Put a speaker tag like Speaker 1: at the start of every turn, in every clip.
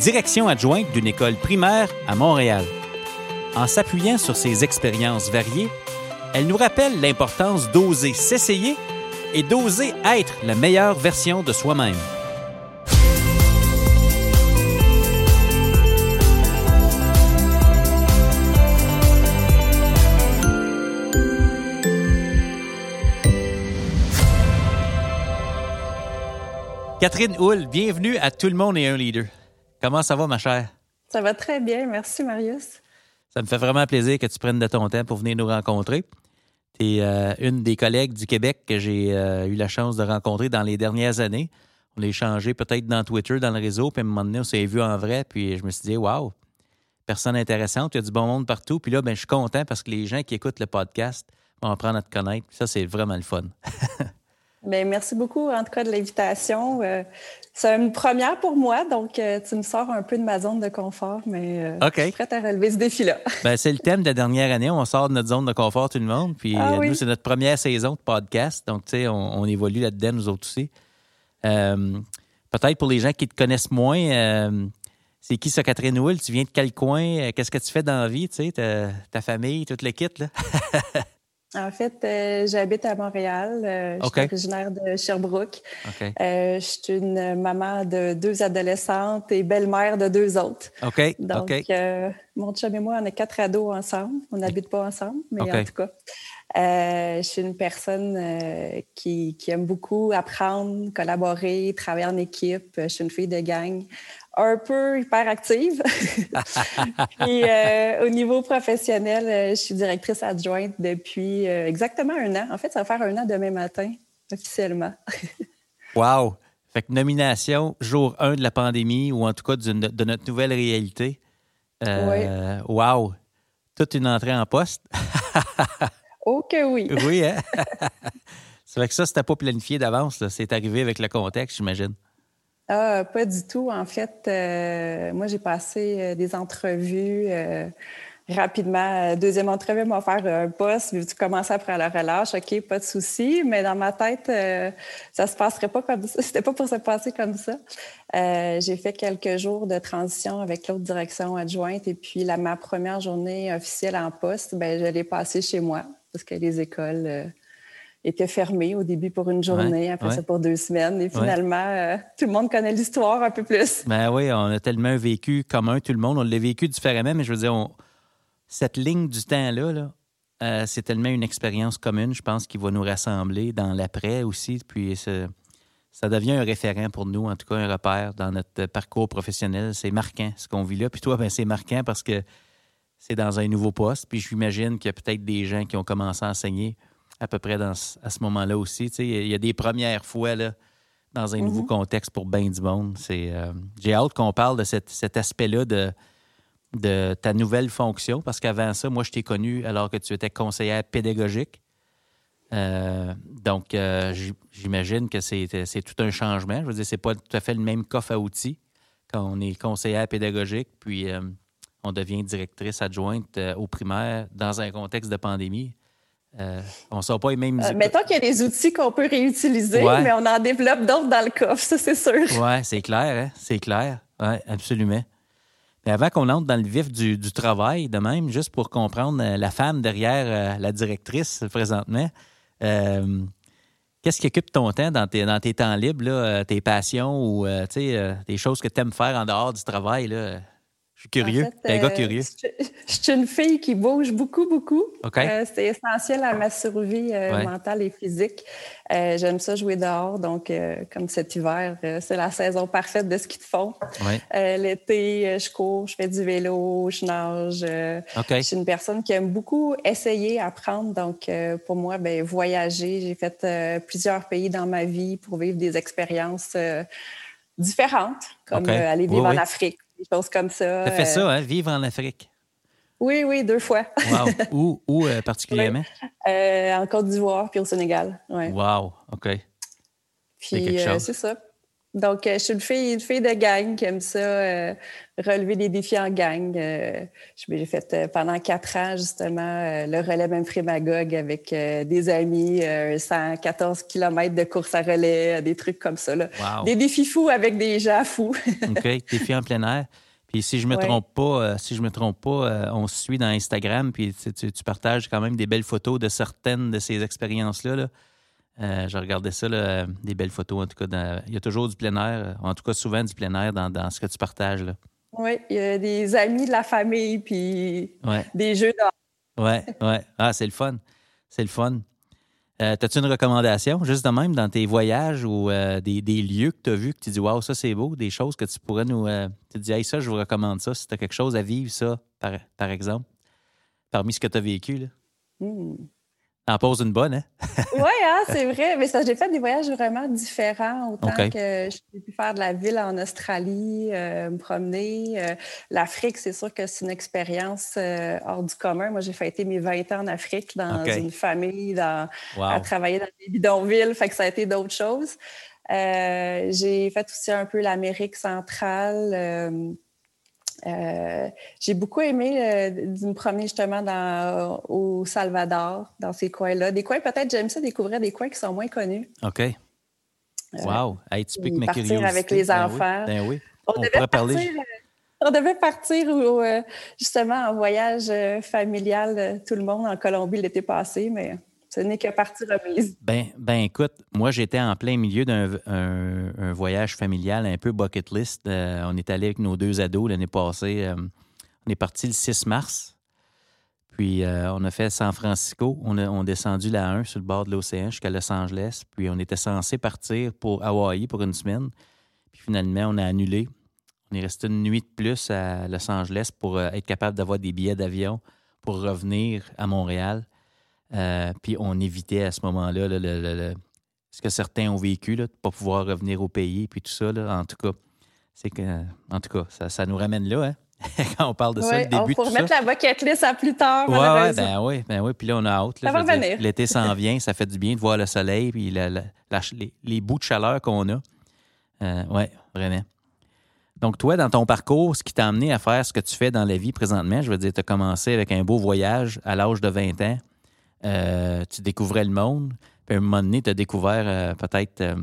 Speaker 1: direction adjointe d'une école primaire à Montréal. En s'appuyant sur ses expériences variées, elle nous rappelle l'importance d'oser s'essayer et d'oser être la meilleure version de soi-même. Catherine Hull, bienvenue à Tout le monde est un leader. Comment ça va, ma chère?
Speaker 2: Ça va très bien. Merci, Marius.
Speaker 1: Ça me fait vraiment plaisir que tu prennes de ton temps pour venir nous rencontrer. Tu es euh, une des collègues du Québec que j'ai euh, eu la chance de rencontrer dans les dernières années. On a échangé peut-être dans Twitter, dans le réseau, puis à un moment donné, on s'est vu en vrai, puis je me suis dit, waouh, personne intéressante, il y a du bon monde partout. Puis là, ben, je suis content parce que les gens qui écoutent le podcast vont apprendre à te connaître. Ça, c'est vraiment le fun.
Speaker 2: Bien, merci beaucoup, en tout cas, de l'invitation. Euh, c'est une première pour moi, donc euh, tu me sors un peu de ma zone de confort, mais euh, je suis prête à relever ce défi-là.
Speaker 1: ben, c'est le thème de la dernière année. On sort de notre zone de confort, tout le monde. Puis ah nous, c'est notre première saison de podcast. Donc, tu sais, on, évolue là-dedans, nous autres aussi. Peut-être pour les gens qui te connaissent moins, c'est qui ça, Catherine Hull? Tu viens de quel coin? Qu'est-ce que tu fais dans la vie? Tu sais, ta, ta famille, toute l'équipe, là?
Speaker 2: En fait, euh, j'habite à Montréal. Euh, je suis originaire de Sherbrooke. Euh, je suis une maman de deux adolescentes et belle-mère de deux autres. Donc, mon chum et moi, on est quatre ados ensemble. On n'habite pas ensemble, mais en tout cas. je suis une personne qui, qui, aime beaucoup apprendre, collaborer, travailler en équipe. Je suis une fille de gang un peu hyperactive. Puis euh, au niveau professionnel, euh, je suis directrice adjointe depuis euh, exactement un an. En fait, ça va faire un an demain matin, officiellement.
Speaker 1: wow! Fait que nomination, jour 1 de la pandémie, ou en tout cas de, notre nouvelle réalité. oui. Wow! Toute une entrée en poste.
Speaker 2: oh que oui!
Speaker 1: oui, hein? C'est vrai que ça, c'était pas planifié d'avance. C'est arrivé avec le contexte, j'imagine.
Speaker 2: Ah, pas du tout. En fait, euh, moi, j'ai passé euh, des entrevues euh, rapidement. Deuxième entrevue m'a offert un poste. Tu commences après la relâche? OK, pas de souci. Mais dans ma tête, ça se passerait pas comme ça. C'était pas pour se passer comme ça. j'ai fait quelques jours de transition avec l'autre direction adjointe. Et puis, la, ma première journée officielle en poste, ben, je l'ai passée chez moi parce que les écoles était fermé au début pour une journée, après ça pour deux semaines. Et finalement, euh, tout le monde connaît l'histoire un peu plus.
Speaker 1: Ben oui, on a tellement vécu commun, tout le monde. On l'a vécu différemment, mais je veux dire, cette ligne du temps-là, là, euh, c'est tellement une expérience commune, je pense, qui va nous rassembler dans l'après aussi. Puis ça devient un référent pour nous, en tout cas un repère dans notre parcours professionnel. C'est marquant ce qu'on vit là. Puis toi, ben, c'est marquant parce que c'est dans un nouveau poste. Puis j'imagine qu'il y a peut-être des gens qui ont commencé à enseigner à peu près dans, à ce moment-là aussi. Il y a des premières fois là, dans un nouveau mhm. contexte pour bien du monde. Euh, j'ai hâte qu'on parle de cet aspect-là de, de ta nouvelle fonction, parce qu'avant ça, moi, je t'ai connu alors que tu étais conseillère pédagogique. Euh, donc, euh, j'imagine que c'est tout un changement. Je veux dire, c'est pas tout à fait le même coffre à outils quand on est conseillère pédagogique, puis on devient directrice adjointe au primaire dans un contexte de pandémie. Euh, on ne sort pas les mêmes.
Speaker 2: Euh, mettons qu'il y a des outils qu'on peut réutiliser, mais on en développe d'autres dans le coffre, ça c'est sûr.
Speaker 1: Oui, c'est clair, hein? c'est clair. Oui, absolument. Mais avant qu'on entre dans le vif du, travail, de même, juste pour comprendre euh, la femme derrière la directrice présentement, qu'est-ce qui occupe ton temps dans tes, dans tes temps libres, tes passions ou des choses que tu aimes faire en dehors du travail? Là? Je suis curieux. un gars euh, curieux.
Speaker 2: Je, suis une fille qui bouge beaucoup, beaucoup. Euh, c'est essentiel à ma survie euh, mentale et physique. J'aime ça jouer dehors. Donc, comme cet hiver, c'est la saison parfaite de ski de fond. L'été, je cours, je fais du vélo, je nage. Je suis une personne qui aime beaucoup essayer, apprendre. Donc, pour moi, ben, voyager. J'ai fait plusieurs pays dans ma vie pour vivre des expériences différentes, comme aller vivre en Afrique des choses comme ça.
Speaker 1: Tu fait ça, hein? Vivre en Afrique?
Speaker 2: Oui, oui, deux fois.
Speaker 1: wow. Où, où particulièrement?
Speaker 2: en Côte d'Ivoire puis au Sénégal. Ouais.
Speaker 1: Wow, OK.
Speaker 2: Puis c'est ça. Donc, je suis une fille, une fille de gang qui aime ça, relever des défis en gang. j'ai fait pendant quatre ans, justement, le relais même frémagogue avec des amis, 114 km de course à relais, des trucs comme ça. Là. Des défis fous avec des gens fous.
Speaker 1: OK, défis en plein air. Puis si je me trompe pas, si je me trompe pas, on se suit dans Instagram, puis tu, partages quand même des belles photos de certaines de ces expériences-là. là euh, je regardais ça, des belles photos. En tout cas, il y a toujours du plein air, en tout cas souvent du plein air dans, ce que tu partages. Là.
Speaker 2: Oui, il y a des amis de la famille, puis des jeux
Speaker 1: d'or. Oui, oui. Ah, c'est le fun. C'est le fun. Euh, As-tu une recommandation, juste de même, dans tes voyages ou euh, des, lieux que tu as vus, que tu dis, waouh, ça c'est beau, des choses que tu pourrais nous. tu dis, hey, ça, je vous recommande ça, si tu as quelque chose à vivre, ça, par, exemple, parmi ce que tu as vécu. Là? Hmm. En pose une bonne, hein?
Speaker 2: oui, hein, c'est vrai. Mais ça, j'ai fait des voyages vraiment différents. Autant que j'ai pu faire de la ville en Australie, euh, me promener. Euh, L'Afrique, c'est sûr que c'est une expérience euh, hors du commun. Moi, j'ai fêté mes 20 ans en Afrique dans une famille, dans, à travailler dans des bidonvilles. Fait que ça a été d'autres choses. j'ai fait aussi un peu l'Amérique centrale euh, j'ai beaucoup aimé euh, de me promener justement dans, au Salvador, dans ces coins-là. Des coins, peut-être, j'aime ça découvrir des coins qui sont moins connus.
Speaker 1: OK. Euh, wow! Hey, tu piques ma
Speaker 2: partir avec les
Speaker 1: ben
Speaker 2: enfants.
Speaker 1: Ben oui. On, on devait parler.
Speaker 2: On devait partir justement en voyage familial, tout le monde en Colombie l'été passé, mais ce n'est que partie remise.
Speaker 1: Ben, ben écoute, moi j'étais en plein milieu d'un un, voyage familial un peu bucket list. Euh, on est allé avec nos deux ados l'année passée. Euh, on est parti le 6 mars. Puis euh, on a fait San Francisco. On a on descendu la 1 sur le bord de l'océan jusqu'à Los Angeles. Puis on était censé partir pour Hawaï pour une semaine. Puis finalement, on a annulé. On est resté une nuit de plus à Los Angeles pour être capable d'avoir des billets d'avion pour revenir à Montréal. Euh, puis on évitait à ce moment-là ce que certains ont vécu, de ne pas pouvoir revenir au pays, puis tout ça. en tout cas, c'est que, en tout cas, ça, nous ramène là, hein? quand on parle de ça, le début.
Speaker 2: Il faut remettre la bucket list à plus tard.
Speaker 1: Ouais, ben oui, ben oui. Puis là, on a hâte. ça va venir. L'été s'en vient, ça fait du bien de voir le soleil, puis les, bouts de chaleur qu'on a. Euh, oui, vraiment. Donc, toi, dans ton parcours, ce qui t'a amené à faire ce que tu fais dans la vie présentement, je veux dire, tu as commencé avec un beau voyage à l'âge de 20 ans euh, tu découvrais le monde, puis à un moment donné, tu as découvert euh, peut-être euh,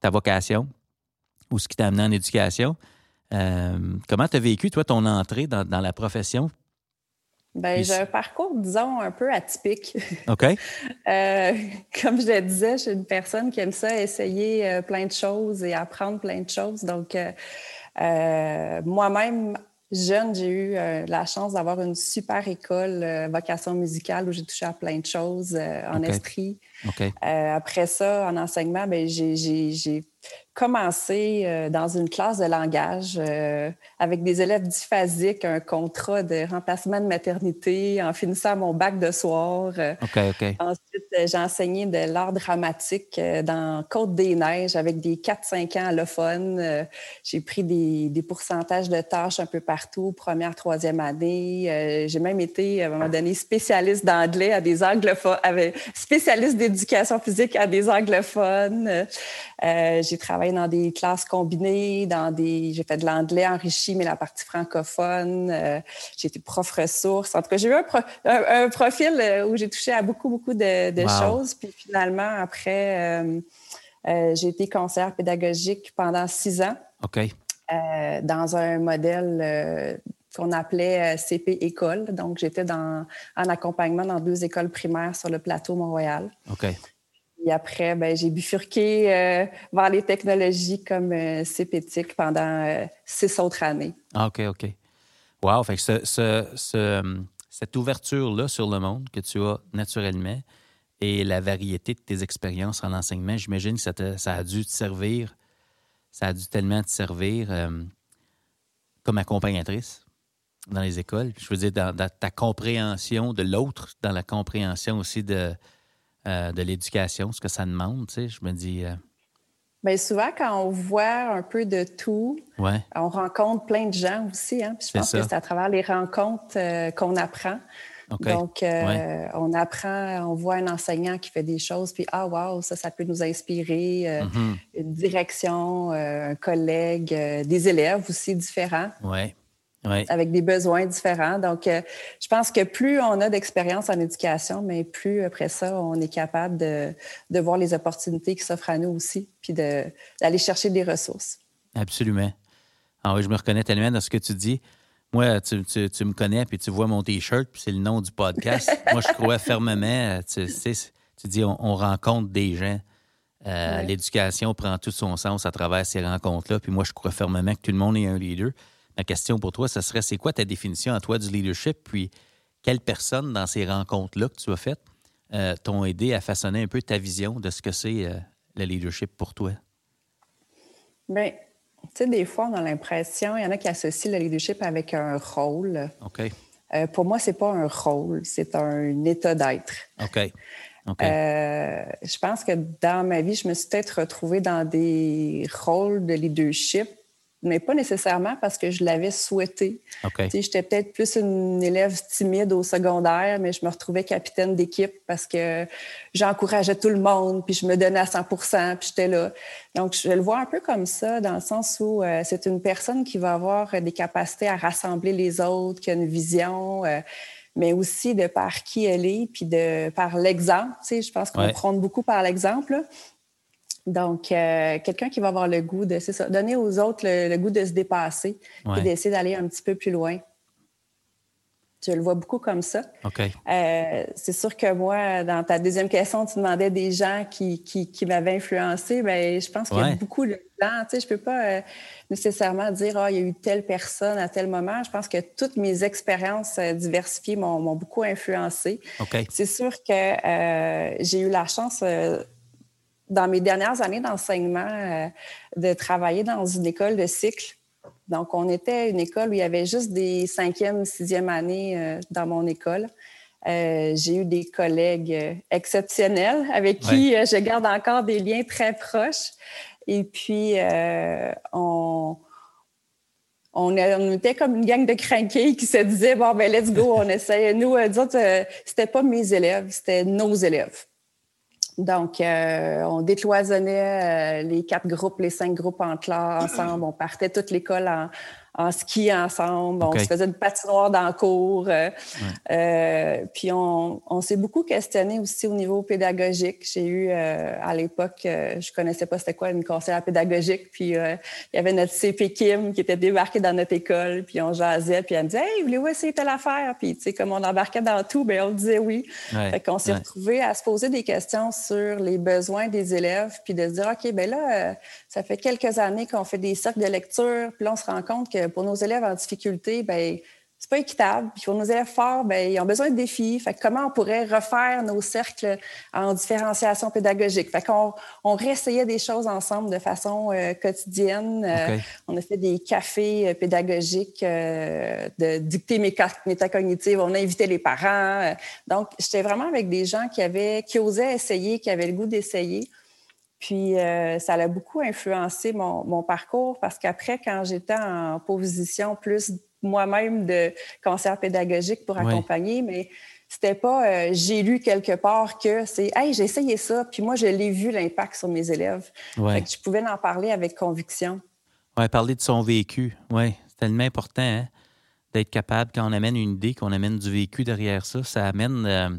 Speaker 1: ta vocation ou ce qui t'a amené en éducation. comment tu as vécu, toi, ton entrée dans, la profession?
Speaker 2: Ben, j'ai un parcours, disons, un peu atypique.
Speaker 1: OK.
Speaker 2: comme je le disais, je suis une personne qui aime ça, essayer plein de choses et apprendre plein de choses. Donc, moi-même, Jeune, j'ai eu euh, la chance d'avoir une super école euh, vocation musicale où j'ai touché à plein de choses euh, en esprit. Après ça, en enseignement, ben, j'ai commencé euh, dans une classe de langage euh, avec des élèves dyphasiques, un contrat de remplacement de maternité en finissant mon bac de soir.
Speaker 1: Euh,
Speaker 2: ensuite, j'ai enseigné de l'art dramatique dans Côte-des-Neiges avec des 4-5 ans allophones. j'ai pris des, des, pourcentages de tâches un peu partout, première, troisième année. j'ai même été, à un moment donné, spécialiste d'anglais à des anglophones, spécialiste d'éducation physique à des anglophones. j'ai travaillé dans des classes combinées, dans des. J'ai fait de l'anglais enrichi, mais la partie francophone. Euh, j'ai été prof ressource. En tout cas, j'ai eu un, profil euh, où j'ai touché à beaucoup, beaucoup de, choses. Puis finalement, après, euh, j'ai été conseillère pédagogique pendant six ans.
Speaker 1: OK.
Speaker 2: dans un modèle qu'on appelait CP École. Donc, j'étais en accompagnement dans deux écoles primaires sur le plateau Montréal.
Speaker 1: OK.
Speaker 2: Et après, ben, j'ai bifurqué euh, vers les technologies comme euh, CPTIC pendant euh, six autres années.
Speaker 1: Ah, OK, OK. Wow! Fait que ce, cette ouverture-là sur le monde que tu as naturellement et la variété de tes expériences en enseignement, j'imagine que ça, ça, a dû te servir, ça a dû tellement te servir comme accompagnatrice dans les écoles. Je veux dire, dans ta compréhension de l'autre, dans la compréhension aussi de euh, de l'éducation, ce que ça demande. Tu sais, je me dis, euh,
Speaker 2: Bien, souvent, quand on voit un peu de tout, on rencontre plein de gens aussi. Hein? je pense que c'est à travers les rencontres euh, qu'on apprend. Donc, euh, on apprend, on voit un enseignant qui fait des choses, puis ah, wow, ça, ça peut nous inspirer. Euh, mm-hmm. Une direction, un collègue, des élèves aussi différents. Avec des besoins différents. Donc, euh, je pense que plus on a d'expérience en éducation, mais plus après ça, on est capable de, de voir les opportunités qui s'offrent à nous aussi, puis d'aller chercher des ressources.
Speaker 1: Absolument. Ah oui, je me reconnais tellement dans ce que tu dis. Moi, tu, tu, me connais, puis tu vois mon T-shirt, puis c'est le nom du podcast. Moi, je crois fermement, tu sais, tu dis, on, rencontre des gens. Euh, l'éducation prend tout son sens à travers ces rencontres-là. Puis moi, je crois fermement que tout le monde est un leader. Ma question pour toi, ce serait c'est quoi ta définition à toi du leadership? Puis quelles personnes dans ces rencontres-là que tu as faites euh, t'ont aidé à façonner un peu ta vision de ce que c'est euh, le leadership pour toi?
Speaker 2: Bien, tu sais, des fois, on a l'impression, il y en a qui associent le leadership avec un rôle.
Speaker 1: OK.
Speaker 2: Euh, pour moi, c'est pas un rôle, c'est un état d'être.
Speaker 1: OK.
Speaker 2: je pense que dans ma vie, je me suis peut-être retrouvée dans des rôles de leadership mais pas nécessairement parce que je l'avais souhaité. J'étais peut-être plus une élève timide au secondaire, mais je me retrouvais capitaine d'équipe parce que j'encourageais tout le monde, puis je me donnais à 100 puis j'étais là. Donc, je le vois un peu comme ça, dans le sens où euh, c'est une personne qui va avoir des capacités à rassembler les autres, qui a une vision. Euh, mais aussi de par qui elle est, puis de par l'exemple. Je pense qu'on prône beaucoup par l'exemple. Donc, euh, quelqu'un qui va avoir le goût de, c'est ça, donner aux autres le, goût de se dépasser et d'essayer d'aller un petit peu plus loin. Je le vois beaucoup comme ça. Euh, c'est sûr que moi, dans ta deuxième question, tu demandais des gens qui, qui, m'avaient influencé. Bien, je pense qu'il y a beaucoup de gens. Tu sais, je peux pas euh, nécessairement dire, ah, il y a eu telle personne à tel moment. Je pense que toutes mes expériences diversifiées m'ont, beaucoup influencé. C'est sûr que j'ai eu la chance dans mes dernières années d'enseignement, euh, de travailler dans une école de cycle. Donc, on était une école où il y avait juste des cinquième, sixième années euh, dans mon école. Euh, j'ai eu des collègues exceptionnels avec qui je garde encore des liens très proches. Et puis, on, on, était comme une gang de crinqués qui se disaient Bon, ben, let's go, on essaye. Nous, ce c'était pas mes élèves, c'était nos élèves. Donc, euh, on décloisonnait euh, les quatre groupes, les cinq groupes en classe ensemble. On partait toute l'école en, en ski ensemble. On se faisait une patinoire dans le cours. Euh, euh, puis on, on s'est beaucoup questionné aussi au niveau pédagogique. J'ai eu euh, à l'époque, je connaissais pas c'était quoi une conseillère pédagogique. Puis il y avait notre CP Kim qui était débarqué dans notre école. Puis on jasait. Puis elle me disait Hey, voulez-vous essayer telle affaire? Puis tu sais, comme on embarquait dans tout, bien, on disait oui. Fait qu'on s'est retrouvés à se poser des questions sur les besoins des élèves. Puis de se dire OK, ben là, ça fait quelques années qu'on fait des cercles de lecture. Puis là, on se rend compte que pour nos élèves en difficulté, ben c'est pas équitable. Puis pour nos élèves forts, ben ils ont besoin de défis. Fait comment on pourrait refaire nos cercles en différenciation pédagogique? Fait qu'on on réessayait des choses ensemble de façon euh, quotidienne. Euh, on a fait des cafés euh, pédagogiques de dictée métacognitive. On a invité les parents. donc, j'étais vraiment avec des gens qui avaient, qui osaient essayer, qui avaient le goût d'essayer. Puis euh, ça a beaucoup influencé mon, parcours parce qu'après, quand j'étais en position plus moi-même de conseillère pédagogique pour accompagner, mais c'était pas euh, j'ai lu quelque part que c'est Hey, j'ai essayé ça, puis moi, je l'ai vu l'impact sur mes élèves. Fait que je pouvais en parler avec conviction.
Speaker 1: Oui, parler de son vécu. Oui, c'est tellement important hein, d'être capable, quand on amène une idée, qu'on amène du vécu derrière ça. Ça amène, euh,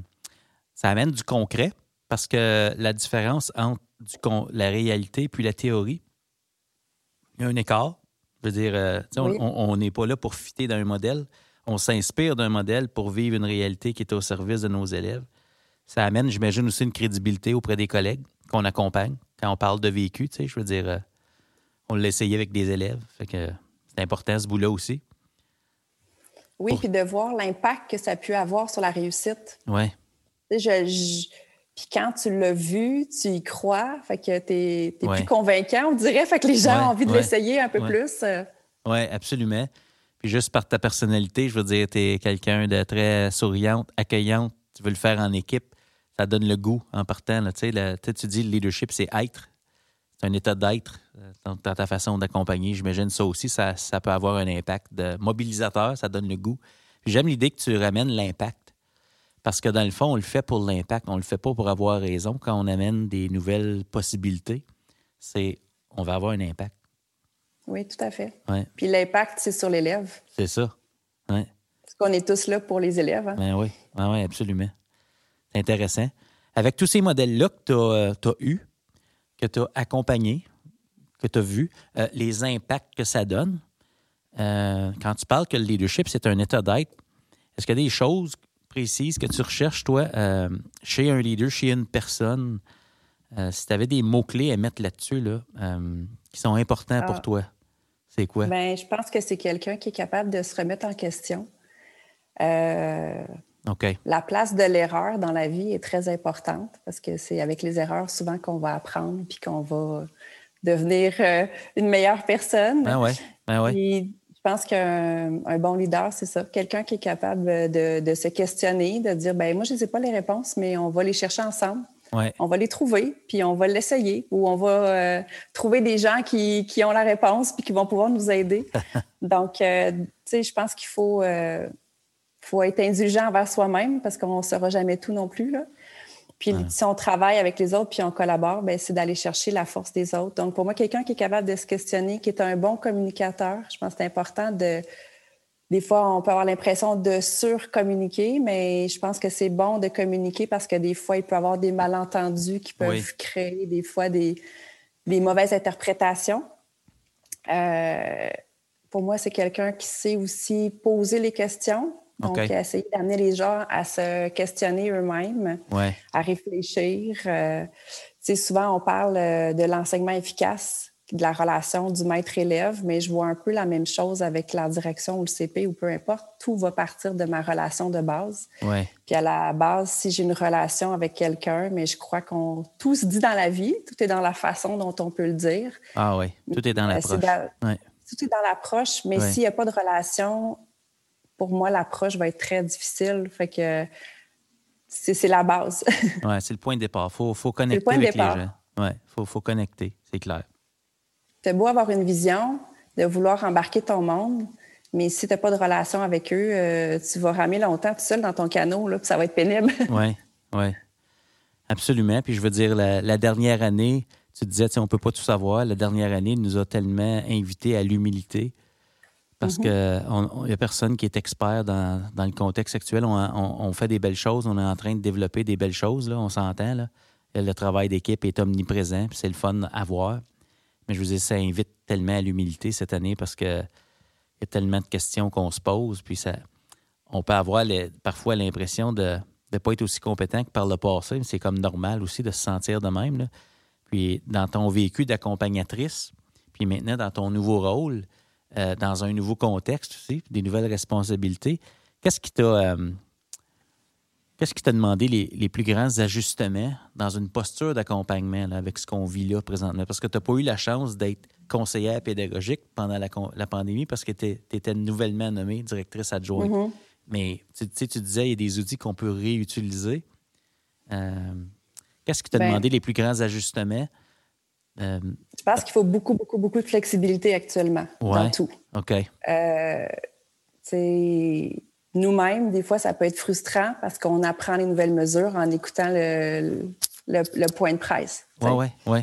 Speaker 1: ça amène du concret parce que la différence entre la réalité puis la théorie, il y a un écart. Je veux dire, euh, on n'est pas là pour fitter dans un modèle. On s'inspire d'un modèle pour vivre une réalité qui est au service de nos élèves. Ça amène, j'imagine, aussi une crédibilité auprès des collègues qu'on accompagne. Quand on parle de vécu, tu sais, je veux dire, euh, on l'a essayé avec des élèves. Fait que c'est important ce bout-là aussi.
Speaker 2: Oui, puis de voir l'impact que ça a pu avoir sur la réussite.
Speaker 1: Oui.
Speaker 2: je, puis quand tu l'as vu, tu y crois, fait que tu es, plus convaincant, on dirait, fait que les gens ont envie de l'essayer un peu plus. Euh.
Speaker 1: Oui, absolument. Puis juste par ta personnalité, je veux dire, tu es quelqu'un de très souriante, accueillante, tu veux le faire en équipe, ça donne le goût en partant. tu, sais, tu dis le leadership, c'est être. c'est un état d'être dans, ta façon d'accompagner. J'imagine ça aussi, ça, ça, peut avoir un impact de mobilisateur, ça donne le goût. J'aime l'idée que tu ramènes l'impact. Parce que dans le fond, on le fait pour l'impact. On le fait pas pour avoir raison. Quand on amène des nouvelles possibilités, c'est on va avoir un impact.
Speaker 2: Oui, tout à fait. Puis l'impact, c'est sur l'élève.
Speaker 1: C'est ça. Ouais.
Speaker 2: Parce qu'on est tous là pour les élèves. Hein?
Speaker 1: Ben oui, oui, absolument. C'est intéressant. Avec tous ces modèles-là que tu as, as eus, que tu as accompagnés, que tu as vus, euh, les impacts que ça donne, euh, quand tu parles que le leadership, c'est un état d'être, est-ce qu'il y a des choses précises que tu recherches, toi, euh, chez un leader, chez une personne, si tu avais des mots-clés à mettre là-dessus, là, qui sont importants pour ah. toi, c'est quoi?
Speaker 2: Bien, je pense que c'est quelqu'un qui est capable de se remettre en question. La place de l'erreur dans la vie est très importante parce que c'est avec les erreurs souvent qu'on va apprendre puis qu'on va devenir une meilleure personne.
Speaker 1: Ben ouais. Ben ouais.
Speaker 2: Je pense qu'un bon leader, c'est ça. Quelqu'un qui est capable de, se questionner, de dire ben moi, je ne sais pas les réponses, mais on va les chercher ensemble. On va les trouver, puis on va l'essayer, ou on va euh, trouver des gens qui, ont la réponse, puis qui vont pouvoir nous aider. Donc, euh, tu sais, je pense qu'il faut, euh, faut être indulgent envers soi-même parce qu'on ne saura jamais tout non plus. Là. Puis si on travaille avec les autres puis on collabore, ben, c'est d'aller chercher la force des autres. Donc pour moi, quelqu'un qui est capable de se questionner, qui est un bon communicateur, je pense que c'est important de. Des fois, on peut avoir l'impression de surcommuniquer, mais je pense que c'est bon de communiquer parce que des fois, il peut y avoir des malentendus qui peuvent créer des fois des, des mauvaises interprétations. Euh, pour moi, c'est quelqu'un qui sait aussi poser les questions, donc, essayer d'amener les gens à se questionner eux-mêmes, à réfléchir. Euh, souvent, on parle euh, de l'enseignement efficace, de la relation du maître-élève, mais je vois un peu la même chose avec la direction ou le CP ou peu importe. Tout va partir de ma relation de base. Puis à la base, si j'ai une relation avec quelqu'un, mais je crois qu'on tout se dit dans la vie, tout est dans la façon dont on peut le dire.
Speaker 1: Ah oui, tout est dans l'approche.
Speaker 2: Tout est dans l'approche, mais s'il n'y a pas de relation, pour moi, l'approche va être très difficile. Fait que c'est la base.
Speaker 1: oui, c'est le point de départ. Il faut, faut, connecter avec les gens. Il faut, connecter, c'est clair.
Speaker 2: C'est beau avoir une vision, de vouloir embarquer ton monde, mais si tu n'as pas de relation avec eux, euh, tu vas ramer longtemps tout seul dans ton canot, là, puis ça va être pénible.
Speaker 1: Oui, oui. Absolument. Puis je veux dire, la, dernière année, tu disais, on ne peut pas tout savoir. La dernière année nous a tellement invités à l'humilité. Parce qu'il mhm. n'y a personne qui est expert dans, le contexte actuel. On, fait des belles choses, on est en train de développer des belles choses, là, on s'entend. Là. Le travail d'équipe est omniprésent, c'est le fun à voir. Mais je vous dis, ça invite tellement à l'humilité cette année parce qu'il y a tellement de questions qu'on se pose. Puis ça, on peut avoir parfois l'impression de ne pas être aussi compétent que par le passé, mais c'est comme normal aussi de se sentir de même. Puis dans ton vécu d'accompagnatrice, puis maintenant dans ton nouveau rôle, euh, dans un nouveau contexte aussi, des nouvelles responsabilités. Qu'est-ce qui t'a euh, qu'est-ce qui t'a demandé les, plus grands ajustements dans une posture d'accompagnement avec ce qu'on vit là présentement? Parce que tu n'as pas eu la chance d'être conseillère pédagogique pendant la, pandémie parce que tu étais nouvellement nommée directrice adjointe. Mm-hmm. Mais tu, tu disais, il y a des outils qu'on peut réutiliser. Euh, qu'est-ce qui t'a ben demandé les plus grands ajustements?
Speaker 2: Euh, je pense qu'il faut beaucoup, beaucoup, beaucoup de flexibilité actuellement dans tout.
Speaker 1: OK.
Speaker 2: Euh, nous-mêmes, des fois, ça peut être frustrant parce qu'on apprend les nouvelles mesures en écoutant le, le, point de presse.
Speaker 1: Oui, oui, oui.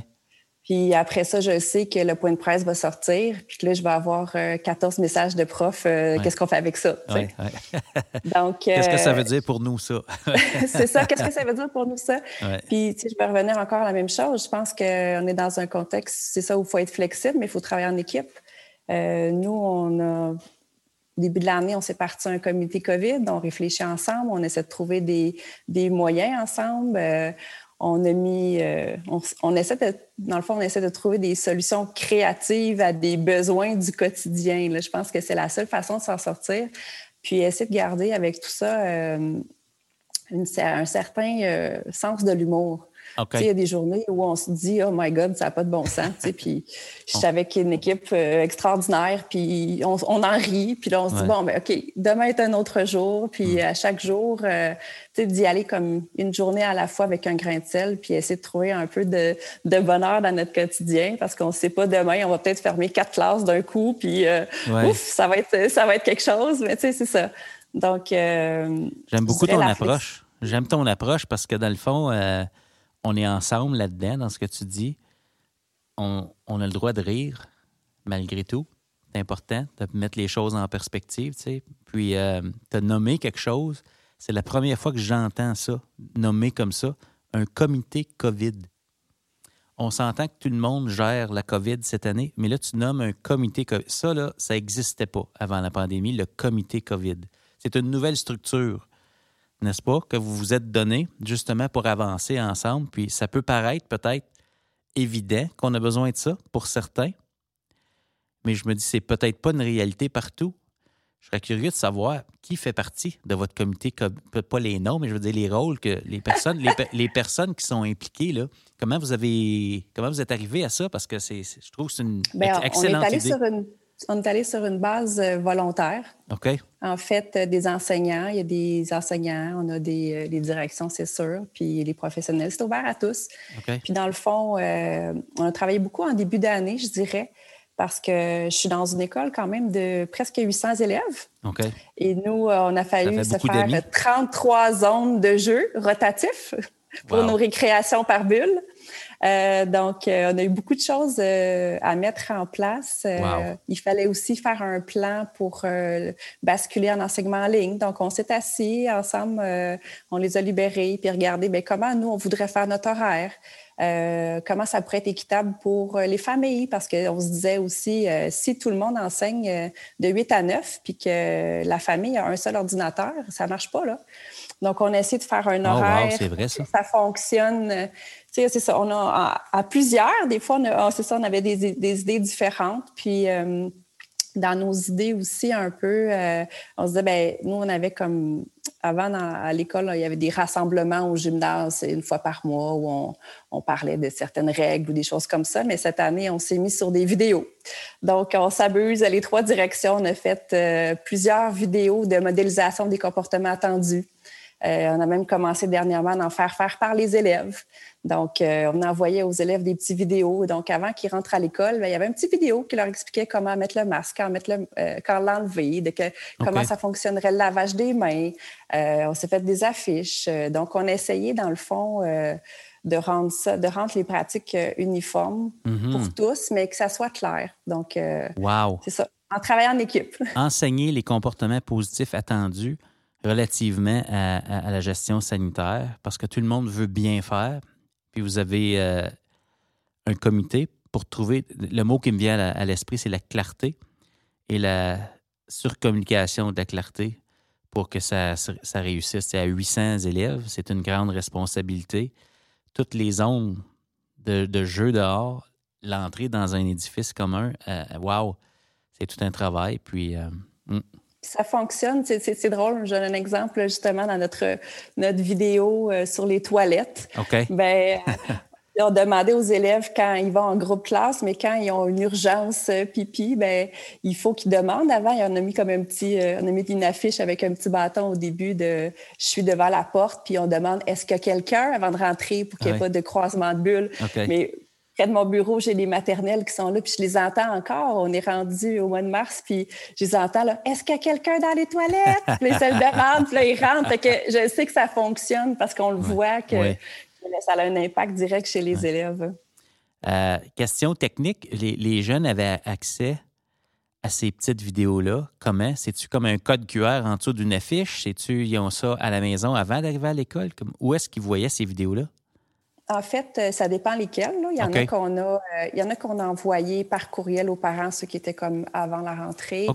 Speaker 2: Puis après ça, je sais que le point de presse va sortir, puis que là, je vais avoir 14 euh, messages de profs. Euh, qu'est-ce qu'on fait avec ça?
Speaker 1: Donc, qu'est-ce que ça veut euh, dire pour nous, ça?
Speaker 2: c'est ça. Qu'est-ce que ça veut dire pour nous, ça? Puis, tu sais, je vais revenir encore à la même chose. Je pense qu'on est dans un contexte, c'est ça, où il faut être flexible, mais il faut travailler en équipe. nous, on a début de l'année, on s'est parti un comité COVID, on réfléchit ensemble, on essaie de trouver des, des moyens ensemble on a mis, euh, on, essaie de, dans le fond, on essaie de trouver des solutions créatives à des besoins du quotidien. Je pense que c'est la seule façon de s'en sortir. Puis essayer de garder avec tout ça euh, un certain euh, sens de l'humour. Il y a des journées où on se dit, oh my God, ça n'a pas de bon sens. puis je suis avec une équipe euh, extraordinaire, puis on, en rit, puis là, on se dit, bon, ben, OK, demain est un autre jour, puis mm. à chaque jour, euh, d'y aller comme une journée à la fois avec un grain de sel, puis essayer de trouver un peu de, bonheur dans notre quotidien, parce qu'on ne sait pas demain, on va peut-être fermer quatre classes d'un coup, puis euh, ouf, ça va, être, ça va être quelque chose, mais tu sais, c'est ça. Donc.
Speaker 1: J'aime beaucoup ton approche. J'aime ton approche parce que dans le fond, on est ensemble là-dedans, dans ce que tu dis. On, a le droit de rire, malgré tout. C'est important de mettre les choses en perspective. Puis, euh, tu nommé quelque chose. C'est la première fois que j'entends ça, nommé comme ça, un comité COVID. On s'entend que tout le monde gère la COVID cette année, mais là, tu nommes un comité COVID. Ça, là, ça n'existait pas avant la pandémie, le comité COVID. C'est une nouvelle structure n'est-ce pas, que vous vous êtes donné justement pour avancer ensemble. Puis ça peut paraître peut-être évident qu'on a besoin de ça pour certains, mais je me dis c'est peut-être pas une réalité partout. Je serais curieux de savoir qui fait partie de votre comité, pas les noms, mais je veux dire les rôles que les personnes, les, personnes qui sont impliquées là. Comment vous avez, comment vous êtes arrivé à ça? Parce que c'est, je trouve que c'est une
Speaker 2: Bien,
Speaker 1: excellente
Speaker 2: on est allé Sur une, on est allé sur une base euh, volontaire.
Speaker 1: OK.
Speaker 2: En fait, euh, des enseignants, il y a des enseignants, on a des, euh, directions, c'est sûr, puis les professionnels, c'est ouvert à tous.
Speaker 1: OK.
Speaker 2: Puis dans le fond, on a travaillé beaucoup en début d'année, je dirais, parce que je suis dans une école quand même de presque 800 élèves.
Speaker 1: OK.
Speaker 2: Et nous, on a fallu se faire 33 zones de jeu rotatifs pour nos récréations par bulle. Euh, donc, euh, on a eu beaucoup de choses euh, à mettre en place. Il fallait aussi faire un plan pour basculer en enseignement en ligne. Donc, on s'est assis ensemble, on les a libérés, puis regardé bien, comment nous, on voudrait faire notre horaire? comment ça pourrait être équitable pour les familles, parce qu'on se disait aussi, si tout le monde enseigne de 8 à 9, puis que la famille a un seul ordinateur, ça ne marche pas, là. Donc, on a essayé de faire un oh, horaire.
Speaker 1: c'est vrai, ça.
Speaker 2: ça fonctionne c'est ça, on a à, plusieurs, des fois, on, ah, c'est ça, on avait des, idées différentes. Puis euh, dans nos idées aussi, un peu, euh, on se disait, ben nous, on avait comme, avant, à l'école, il y avait des rassemblements au gymnase une fois par mois où on, parlait de certaines règles ou des choses comme ça. Mais cette année, on s'est mis sur des vidéos. Donc, on s'abuse les trois directions. On a fait euh, plusieurs vidéos de modélisation des comportements attendus. On a même commencé dernièrement à en faire faire par les élèves. Donc, euh, on envoyait aux élèves des petites vidéos. Donc, avant qu'ils rentrent à l'école, ben, il y avait une petite vidéo qui leur expliquait comment mettre le masque, quand, mettre le, euh, quand l'enlever, de comment ça fonctionnerait le lavage des mains. Euh, on s'est fait des affiches. Donc, on a essayé, dans le fond, de rendre ça, de rendre les pratiques uniformes
Speaker 1: mhm.
Speaker 2: pour tous, mais que ça soit clair. Donc,
Speaker 1: wow.
Speaker 2: c'est ça. En travaillant en équipe.
Speaker 1: Enseigner les comportements positifs attendus relativement à, la gestion sanitaire, parce que tout le monde veut bien faire, puis vous avez euh, un comité pour trouver. Le mot qui me vient à, l'esprit, c'est la clarté et la surcommunication de la clarté pour que ça, ça réussisse. C'est à 800 élèves, c'est une grande responsabilité. Toutes les zones de, jeu dehors, l'entrée dans un édifice commun, waouh, wow, c'est tout un travail. Puis. Euh, hmm.
Speaker 2: Ça fonctionne, c'est drôle. Je donne un exemple justement dans notre, notre vidéo euh, sur les toilettes.
Speaker 1: OK.
Speaker 2: Ben, on demandait aux élèves quand ils vont en groupe classe, mais quand ils ont une urgence euh, pipi, ben il faut qu'ils demandent avant. on a mis comme un petit, euh, on a mis une affiche avec un petit bâton au début de je suis devant la porte, puis on demande est-ce que quelqu'un avant de rentrer pour qu'il n'y ait pas de croisement de bulles. Mais près de mon bureau, j'ai les maternelles qui sont là, puis je les entends encore. On est rendu au mois de mars, puis je les entends là. Est-ce qu'il y a quelqu'un dans les toilettes? puis les celles de rentrent, puis là, ils rentrent. que je sais que ça fonctionne parce qu'on le voit que ça a un impact direct chez les élèves.
Speaker 1: Euh, question technique, les, jeunes avaient accès à ces petites vidéos-là. Comment? C'est-tu comme un code QR en dessous d'une affiche? C'est-tu, ils ont ça à la maison avant d'arriver à l'école? Où est-ce qu'ils voyaient ces vidéos-là?
Speaker 2: En fait, euh, ça dépend lesquels. Il y en a qu'on a, euh, il y en a qu'on a envoyé par courriel aux parents, ceux qui étaient comme avant la rentrée.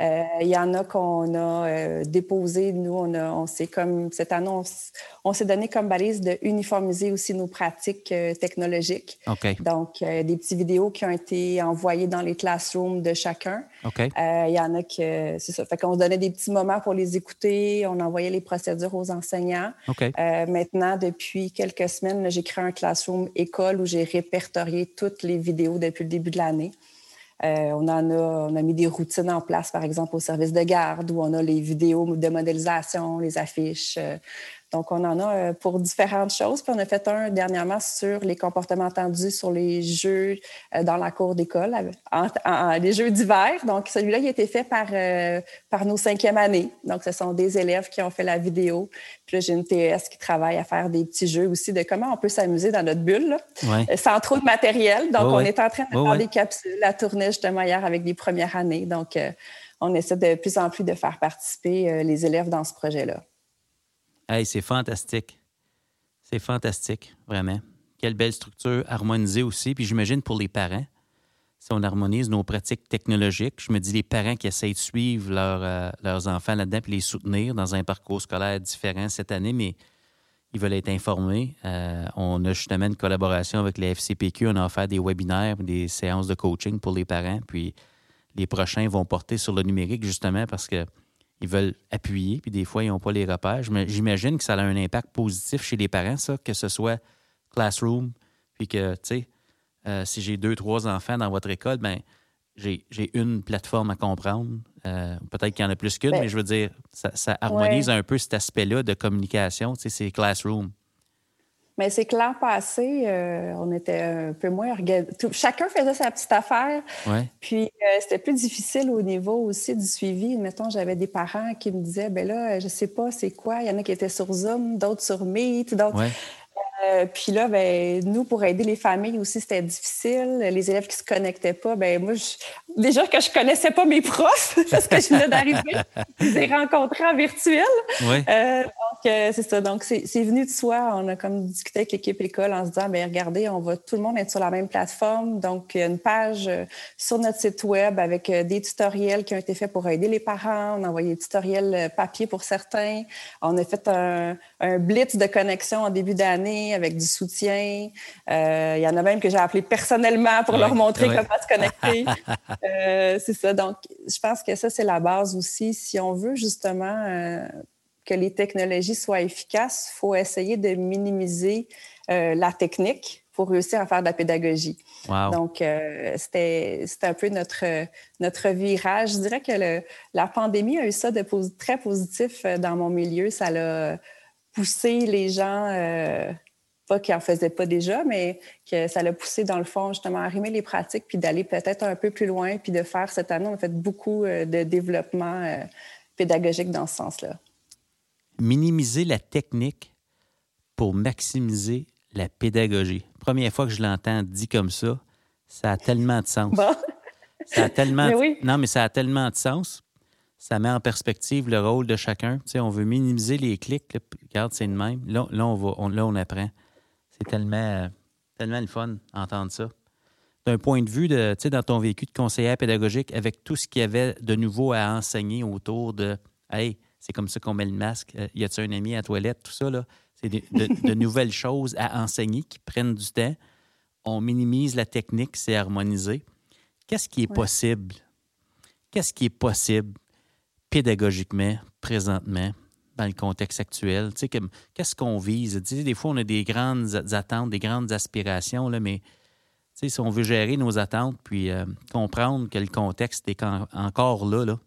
Speaker 2: Euh, il y en a qu'on a déposé. Nous, on a, on s'est comme cette annonce, on, s'est donné comme balise de uniformiser aussi nos pratiques technologiques. Donc, des petites vidéos qui ont été envoyées dans les classrooms de chacun. Il y en a que, c'est ça. Fait qu'on se donnait des petits moments pour les écouter. On envoyait les procédures aux enseignants. maintenant, depuis quelques semaines, j'ai créé un classroom école où j'ai répertorié toutes les vidéos depuis le début de l'année. on, en a, on a mis des routines en place, par exemple, au service de garde, où on a les vidéos de modélisation, les affiches, donc, on en a euh, pour différentes choses. Puis on a fait un dernièrement sur les comportements tendus sur les jeux euh, dans la cour d'école, les jeux d'hiver. Donc, celui-là, il a été fait par, euh, par nos cinquièmes années. Donc, ce sont des élèves qui ont fait la vidéo. Puis là, j'ai une TS qui travaille à faire des petits jeux aussi de comment on peut s'amuser dans notre bulle, sans trop de matériel. Donc, on est en train de faire des capsules à tourner justement hier avec des premières années. Donc, on essaie de plus en plus de faire participer les élèves dans ce projet-là.
Speaker 1: Hey, c'est fantastique. C'est fantastique, vraiment. Quelle belle structure harmonisée aussi. Puis j'imagine pour les parents, si on harmonise nos pratiques technologiques, je me dis les parents qui essayent de suivre euh, leurs enfants là-dedans puis les soutenir dans un parcours scolaire différent cette année, mais ils veulent être informés. Euh, on a justement une collaboration avec les FCPQ. On a offert des webinaires, des séances de coaching pour les parents. Puis les prochains vont porter sur le numérique justement parce que ils veulent appuyer, puis des fois, ils n'ont pas les repères. J'imagine que ça a un impact positif chez les parents, ça, que ce soit Classroom, puis que, tu sais, euh, si j'ai deux, trois enfants dans votre école, ben j'ai une plateforme à comprendre. Euh, peut-être qu'il y en a plus qu'une, ben mais je veux dire, ça, harmonise un peu cet aspect-là de communication, tu sais, c'est Classroom.
Speaker 2: Mais c'est que l'an passé, euh, on était un peu moins organisé. Chacun faisait sa petite affaire. Puis euh, c'était plus difficile au niveau aussi du suivi. Mettons, j'avais des parents qui me disaient, ben là, je sais pas c'est quoi. Il y en a qui étaient sur Zoom, d'autres sur Meet, d'autres. Euh, puis là, ben, nous, pour aider les familles aussi, c'était difficile. Les élèves qui se connectaient pas, ben moi, déjà que je connaissais pas mes profs parce que je venais d'arriver, je les ai rencontrés en virtuel. Euh, donc, euh, c'est ça. Donc, c'est venu de soi. On a comme discuté avec l'équipe école en se disant, ben regardez, on va tout le monde être sur la même plateforme. Donc, il y a une page sur notre site web avec des tutoriels qui ont été faits pour aider les parents. On a envoyé des tutoriels papier pour certains. On a fait un, un blitz de connexion en début d'année avec du soutien. Euh, il y en a même que j'ai appelé personnellement pour leur montrer comment se connecter. Euh, c'est ça. Donc, je pense que ça, c'est la base aussi. Si on veut justement euh, que les technologies soient efficaces, il faut essayer de minimiser la technique pour réussir à faire de la pédagogie. Donc, c'était un peu notre, notre virage. Je dirais que la pandémie a eu ça de très positif dans mon milieu. Ça l'a poussé les gens pas qu'ils n'en faisaient pas déjà, mais que ça l'a poussé dans le fond justement à arrimer les pratiques puis d'aller peut-être un peu plus loin puis de faire cette année, on a fait beaucoup euh, de développement euh, pédagogique dans ce sens-là.
Speaker 1: Minimiser la technique pour maximiser la pédagogie. Première fois que je l'entends dit comme ça, ça a tellement de sens. Ça a tellement Non, mais ça a tellement de sens. Ça met en perspective le rôle de chacun. Tu sais, on veut minimiser les clics. Regarde, c'est le même. Là, on va, là, on apprend. C'est tellement, tellement le fun d'entendre ça. D'un point de vue de, dans ton vécu de conseillère pédagogique, avec tout ce qu'il y avait de nouveau à enseigner autour de Hey, c'est comme ça qu'on met le masque, euh, y a-t-il un ami à la toilette, tout ça, là? C'est de, nouvelles choses à enseigner qui prennent du temps. On minimise la technique, c'est harmonisé. Qu'est-ce qui est possible? Qu'est-ce qui est possible pédagogiquement, présentement, dans le contexte actuel? Tu sais, qu'est-ce qu'on vise? Tu sais, des fois, on a des grandes attentes, des grandes aspirations, là, mais tu sais, si on veut gérer nos attentes puis euh, comprendre que le contexte est encore là, là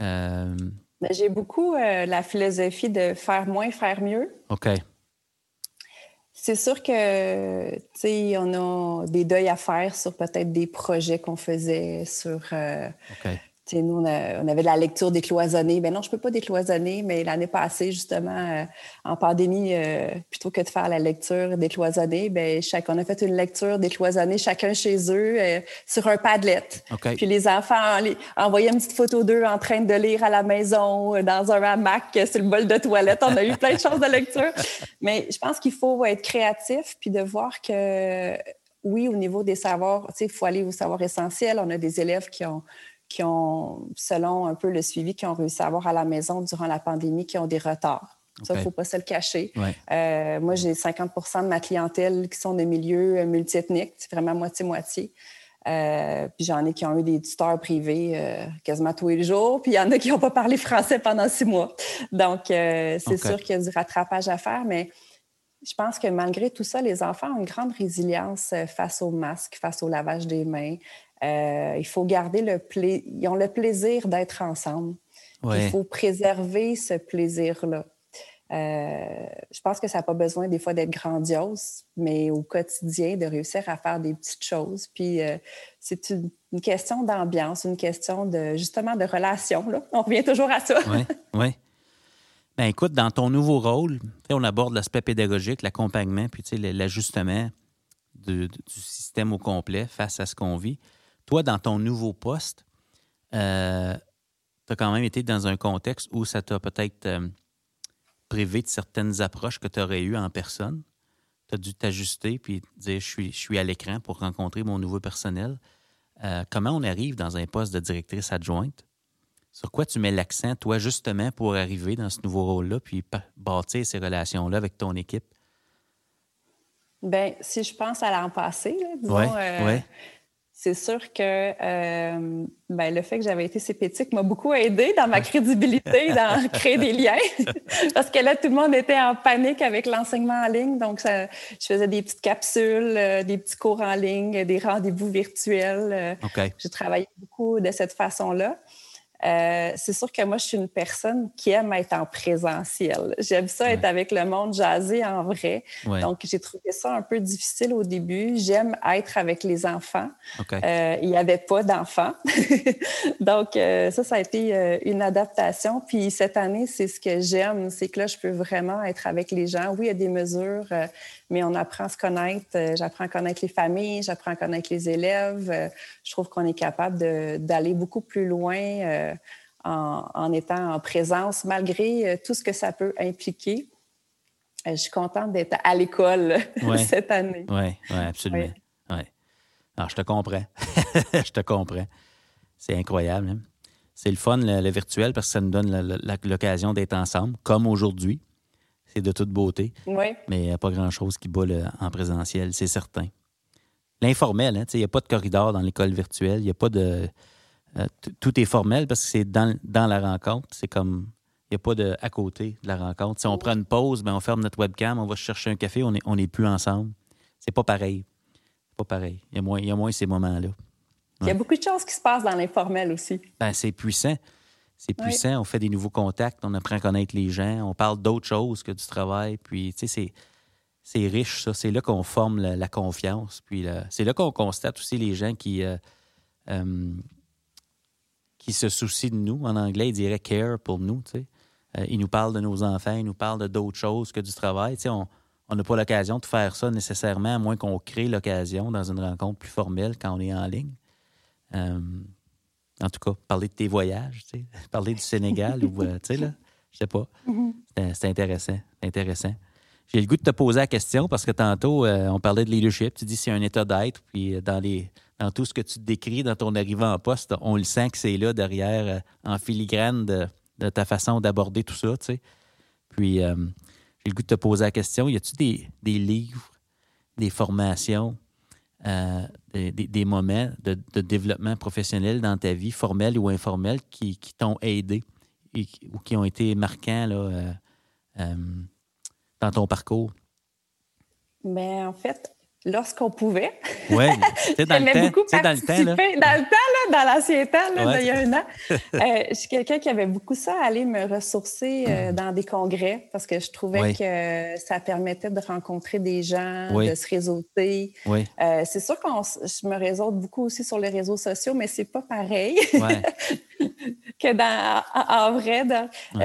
Speaker 2: euh, ben, J'ai beaucoup euh, la philosophie de faire moins, faire mieux.
Speaker 1: OK.
Speaker 2: C'est sûr que, tu sais, on a des deuils à faire sur peut-être des projets qu'on faisait, sur nous, on, avait la lecture décloisonnée. Ben non, je ne peux pas décloisonner, mais l'année passée, justement, euh, en pandémie, euh, plutôt que de faire la lecture décloisonnée, ben, chaque, on a fait une lecture décloisonnée chacun chez eux euh, sur un Padlet. Puis les enfants les, envoyaient une petite photo d'eux en train de lire à la maison, dans un hamac, sur le bol de toilette. On a eu plein de choses de lecture. Mais je pense qu'il faut être créatif puis de voir que oui, au niveau des savoirs, il faut aller au savoir essentiel. On a des élèves qui ont qui ont, selon un peu le suivi qui ont réussi à avoir à la maison durant la pandémie, qui ont des retards. Ça, il ne faut pas se le cacher. Euh, moi, j'ai 50 de ma clientèle qui sont de milieux multiethniques. C'est vraiment moitié-moitié. Euh, puis j'en ai qui ont eu des tuteurs privés euh, quasiment tous les jours. Puis il y en a qui n'ont pas parlé français pendant six mois. Donc, euh, c'est sûr qu'il y a du rattrapage à faire, mais je pense que malgré tout ça, les enfants ont une grande résilience face au masque, face au lavage des mains. Il faut garder le plaisir. Ils ont le plaisir d'être ensemble. Il faut préserver ce plaisir-là. Euh, je pense que ça n'a pas besoin des fois d'être grandiose, mais au quotidien, de réussir à faire des petites choses. Puis euh, c'est une, question d'ambiance, une question de justement de relation. Là. On revient toujours à ça.
Speaker 1: Oui, oui. Ben écoute, dans ton nouveau rôle, on aborde l'aspect pédagogique, l'accompagnement, puis l'ajustement du, système au complet face à ce qu'on vit. Toi, dans ton nouveau poste, euh, tu as quand même été dans un contexte où ça t'a peut-être privé de certaines approches que tu aurais eues en personne. Tu as dû t'ajuster puis dire je suis, je suis à l'écran pour rencontrer mon nouveau personnel. Euh, comment on arrive dans un poste de directrice adjointe? Sur quoi tu mets l'accent, toi, justement, pour arriver dans ce nouveau rôle-là, puis bâtir ces relations-là avec ton équipe?
Speaker 2: Bien, si je pense à l'an passé, disons, euh, c'est sûr que euh, ben, le fait que j'avais été sépétique m'a beaucoup aidé dans ma crédibilité, dans créer des liens. Parce que là, tout le monde était en panique avec l'enseignement en ligne. Donc, je faisais des petites capsules, euh, des petits cours en ligne, des rendez-vous virtuels. Euh, okay. Je travaillais beaucoup de cette façon-là. Euh, c'est sûr que moi, je suis une personne qui aime être en présentiel. J'aime ça être avec le monde jasé en vrai. Donc, j'ai trouvé ça un peu difficile au début. J'aime être avec les enfants. Euh, il n'y avait pas d'enfants. Donc, euh, ça, ça a été une adaptation. Puis cette année, c'est ce que j'aime, c'est que là, je peux vraiment être avec les gens. Oui, il y a des mesures mais on apprend à se connaître. Euh, j'apprends à connaître les familles, j'apprends à connaître les élèves. Euh, je trouve qu'on est capable d'aller beaucoup plus loin euh, en, étant en présence, malgré tout ce que ça peut impliquer. Je suis contente d'être à l'école cette année.
Speaker 1: Oui, ouais, absolument. Ouais. Alors, je te comprends. je te comprends. C'est incroyable. Hein. C'est le fun, le, virtuel, parce que ça nous donne l'occasion d'être ensemble, comme aujourd'hui c'est de toute beauté. Mais il n'y a pas grand-chose qui bat en présentiel, c'est certain. L'informel, hein, il n'y a pas de corridor dans l'école virtuelle, il n'y a pas de. Euh, tout est formel parce que c'est dans, la rencontre. C'est comme. Il n'y a pas de à côté de la rencontre. Si on prend une pause, ben on ferme notre webcam, on va chercher un café, on n'est on est plus ensemble. C'est pas pareil. C'est pas pareil. Il y a moins, il y a moins ces moments-là.
Speaker 2: Il y a beaucoup de choses qui se passent dans l'informel aussi.
Speaker 1: Ben, c'est puissant. C'est puissant, on fait des nouveaux contacts, on apprend à connaître les gens, on parle d'autres choses que du travail. Puis, tu sais, c'est riche, ça. C'est là qu'on forme la, confiance. Puis, c'est là qu'on constate aussi les gens qui, euh, euh, qui se soucient de nous. En anglais, ils diraient care pour nous, tu sais. Euh, ils nous parlent de nos enfants, ils nous parlent de d'autres choses que du travail. Tu sais, on n'a pas l'occasion de faire ça nécessairement, à moins qu'on crée l'occasion dans une rencontre plus formelle quand on est en ligne. En tout cas, parler de tes voyages, parler du Sénégal ou, euh, tu sais, là, je sais pas. C'est intéressant, intéressant. J'ai le goût de te poser la question parce que tantôt, euh, on parlait de leadership. Tu dis c'est un état d'être, puis euh, dans, les, dans tout ce que tu décris dans ton arrivée en poste, on le sent que c'est là derrière, en filigrane de, ta façon d'aborder tout ça. Puis, j'ai le goût de te poser la question y a-tu des, des livres, des formations, euh, des, moments de, développement professionnel dans ta vie, formel ou informel, qui, t'ont aidé ou qui ont été marquants là, euh, euh, dans ton parcours?
Speaker 2: Bien, en fait, lorsqu'on pouvait.
Speaker 1: Oui, c'est dans, le temps.
Speaker 2: Dans le temps. Dans le temps, là, dans l'ancien temps, là, il y a un an. Euh, je suis quelqu'un qui avait beaucoup ça, aller me ressourcer euh, dans des congrès parce que je trouvais que ça permettait de rencontrer des gens, de se réseauter. Oui. Euh, c'est sûr que je me réseaute beaucoup aussi sur les réseaux sociaux, mais c'est pas pareil que dans, en, vrai. tu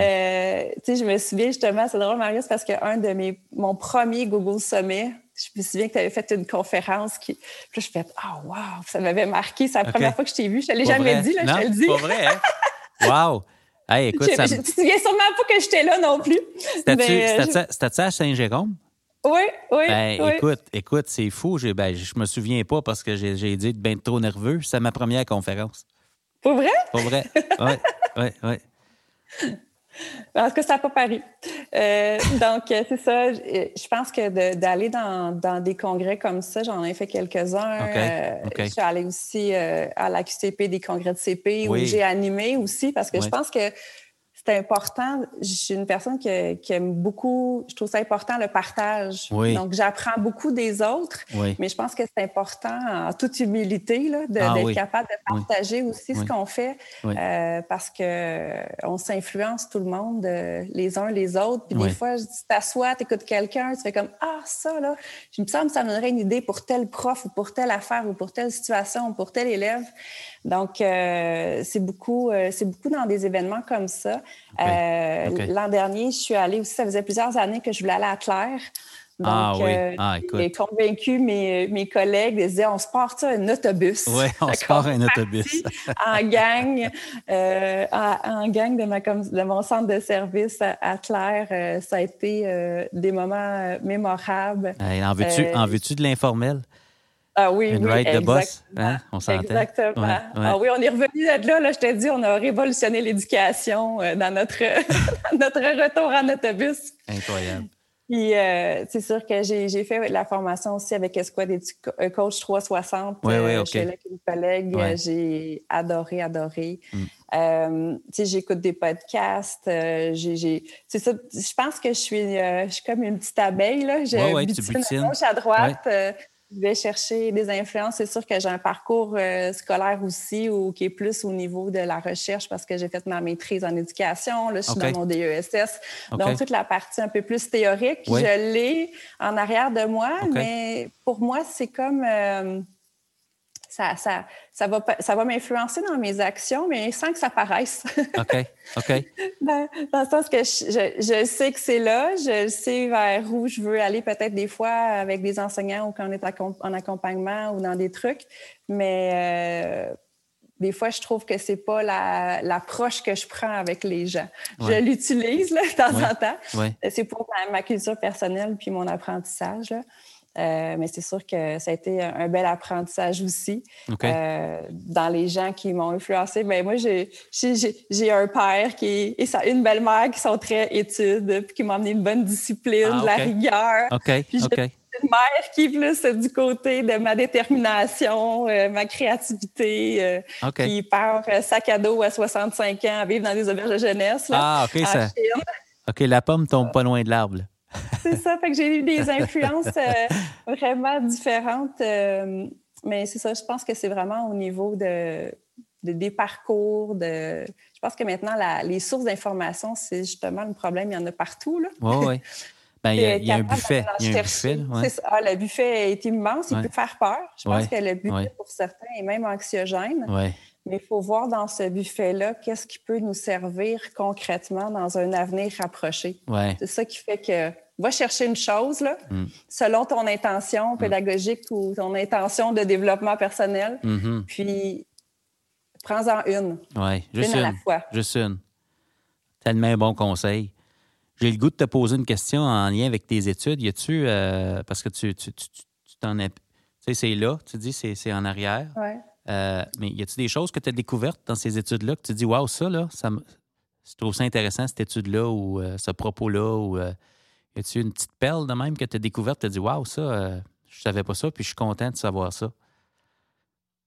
Speaker 2: sais, je me souviens justement, c'est drôle, Marius, parce qu'un de mes, mon premier Google Sommet, je me souviens que tu avais fait une conférence qui. Puis là, je fais Ah, wow, ça m'avait marqué. C'est la première fois que je t'ai vu. Je ne l'ai jamais dit, là, je te le dis.
Speaker 1: Pas vrai, hein? Wow! Hey, écoute, ça...
Speaker 2: Je ne te souviens sûrement pas que j'étais là non plus.
Speaker 1: C'était ça à Saint-Jérôme?
Speaker 2: Oui, oui.
Speaker 1: Ben, écoute, écoute, c'est fou. Ben, je me souviens pas parce que j'ai dit de bien trop nerveux. C'est ma première conférence.
Speaker 2: Pour vrai?
Speaker 1: Pour vrai. Oui, oui, oui.
Speaker 2: En tout cas, ça n'a pas paru. Euh, donc, euh, c'est ça. Je pense que d'aller dans, dans, des congrès comme ça, j'en ai fait quelques-uns. Euh, je suis allée aussi à la QCP des congrès de CP où j'ai animé aussi parce que je pense que c'est important. Je suis une personne qui, aime beaucoup, je trouve ça important le partage. Donc, j'apprends beaucoup des autres, mais je pense que c'est important, en toute humilité, ah d'être capable de partager aussi ce qu'on fait euh, parce qu'on s'influence tout le monde, euh, les uns les autres. Puis des fois, tu t'assois, tu écoutes quelqu'un, tu fais comme Ah, ça, là, je me semble que ça me donnerait une idée pour tel prof ou pour telle affaire ou pour telle situation ou pour tel élève. Donc, euh, c'est beaucoup, euh, c'est beaucoup dans des événements comme ça. Euh, l'an dernier, je suis allée aussi, ça faisait plusieurs années que je voulais aller à Claire.
Speaker 1: ah oui, ah,
Speaker 2: J'ai convaincu mes, mes collègues, ils disaient, on se porte un autobus.
Speaker 1: Oui, on se part un autobus.
Speaker 2: en gang, en, gang de, ma, de mon centre de service à, Claire, ça a été des moments mémorables.
Speaker 1: en veux-tu veux de l'informel?
Speaker 2: Ah oui,
Speaker 1: oui,
Speaker 2: right
Speaker 1: boss, hein? on s'entend.
Speaker 2: Exactement. Ah oui, on est revenu de là, là, je t'ai dit, on a révolutionné l'éducation euh, dans notre, notre retour en autobus.
Speaker 1: Incroyable.
Speaker 2: Puis, euh, c'est sûr que j'ai fait la formation aussi avec Esquad euh, Coach 360
Speaker 1: oui, oui, OK.
Speaker 2: chez une collègue. J'ai adoré, adoré. Mm. tu sais, j'écoute des podcasts. j'ai, c'est ça. Je pense que je suis, je suis comme une petite abeille. Là. Je
Speaker 1: ouais, butine à
Speaker 2: gauche, à droite je vais chercher des influences. C'est sûr que j'ai un parcours euh, scolaire aussi ou qui est plus au niveau de la recherche parce que j'ai fait ma maîtrise en éducation. Là, je suis dans mon DESS. Donc, toute la partie un peu plus théorique, je l'ai en arrière de moi, mais pour moi, c'est comme... Euh, ça, ça, ça va, ça va m'influencer dans mes actions, mais sans que ça paraisse.
Speaker 1: OK. OK.
Speaker 2: dans, dans, le sens que je, je, sais que c'est là, je sais vers où je veux aller, peut-être des fois avec des enseignants ou quand on est en accompagnement ou dans des trucs, mais. Euh, des fois, je trouve que c'est pas l'approche que je prends avec les gens. Je l'utilise de temps en temps. C'est pour ma, ma, culture personnelle puis mon apprentissage. Là. Euh, mais c'est sûr que ça a été un bel apprentissage aussi. Euh, dans les gens qui m'ont influencé, ben moi, j'ai, un père qui et ça, une belle-mère qui sont très études, puis qui m'ont amené une bonne discipline,
Speaker 1: ah,
Speaker 2: de la rigueur.
Speaker 1: OK,
Speaker 2: puis Une mère qui est plus du côté de ma détermination, euh, ma créativité, qui part sac à dos à 65 ans à vivre dans des auberges de jeunesse.
Speaker 1: ah, OK, ça. OK, la pomme tombe pas loin de l'arbre.
Speaker 2: C'est ça, fait que j'ai eu des influences euh, vraiment différentes. Euh, mais c'est ça, je pense que c'est vraiment au niveau de, des parcours. De... Je pense que maintenant, les sources d'information, c'est justement le problème. Il y en a partout.
Speaker 1: Oui, oui. Ben, il, y a, un buffet. Il y a un buffet.
Speaker 2: Ah, le buffet est immense. Il peut faire peur. Je pense que le buffet, pour certains, est même anxiogène. Mais il faut voir dans ce buffet-là qu'est-ce qui peut nous servir concrètement dans un avenir rapproché. C'est ça qui fait que va chercher une chose là, mm. selon ton intention pédagogique ou ton intention de développement personnel,
Speaker 1: mm-hmm.
Speaker 2: puis prends-en une.
Speaker 1: Oui, juste
Speaker 2: une,
Speaker 1: une,
Speaker 2: à la fois.
Speaker 1: Juste une. Tellement un bon conseil. J'ai le goût de te poser une question en lien avec tes études. Y a-tu, euh, parce que tu, tu, t'en es. Tu sais, c'est là, tu dis, c'est, en arrière.
Speaker 2: Ouais.
Speaker 1: Euh, mais y a-tu des choses que tu as découvertes dans ces études-là que tu dis, waouh, ça, là, ça me. Je trouve ça intéressant, cette étude-là ou euh, ce propos-là ou. Euh, y a-tu une petite perle de même que tu as découverte, tu as dit, waouh, ça, je savais pas ça, puis je suis content de savoir ça?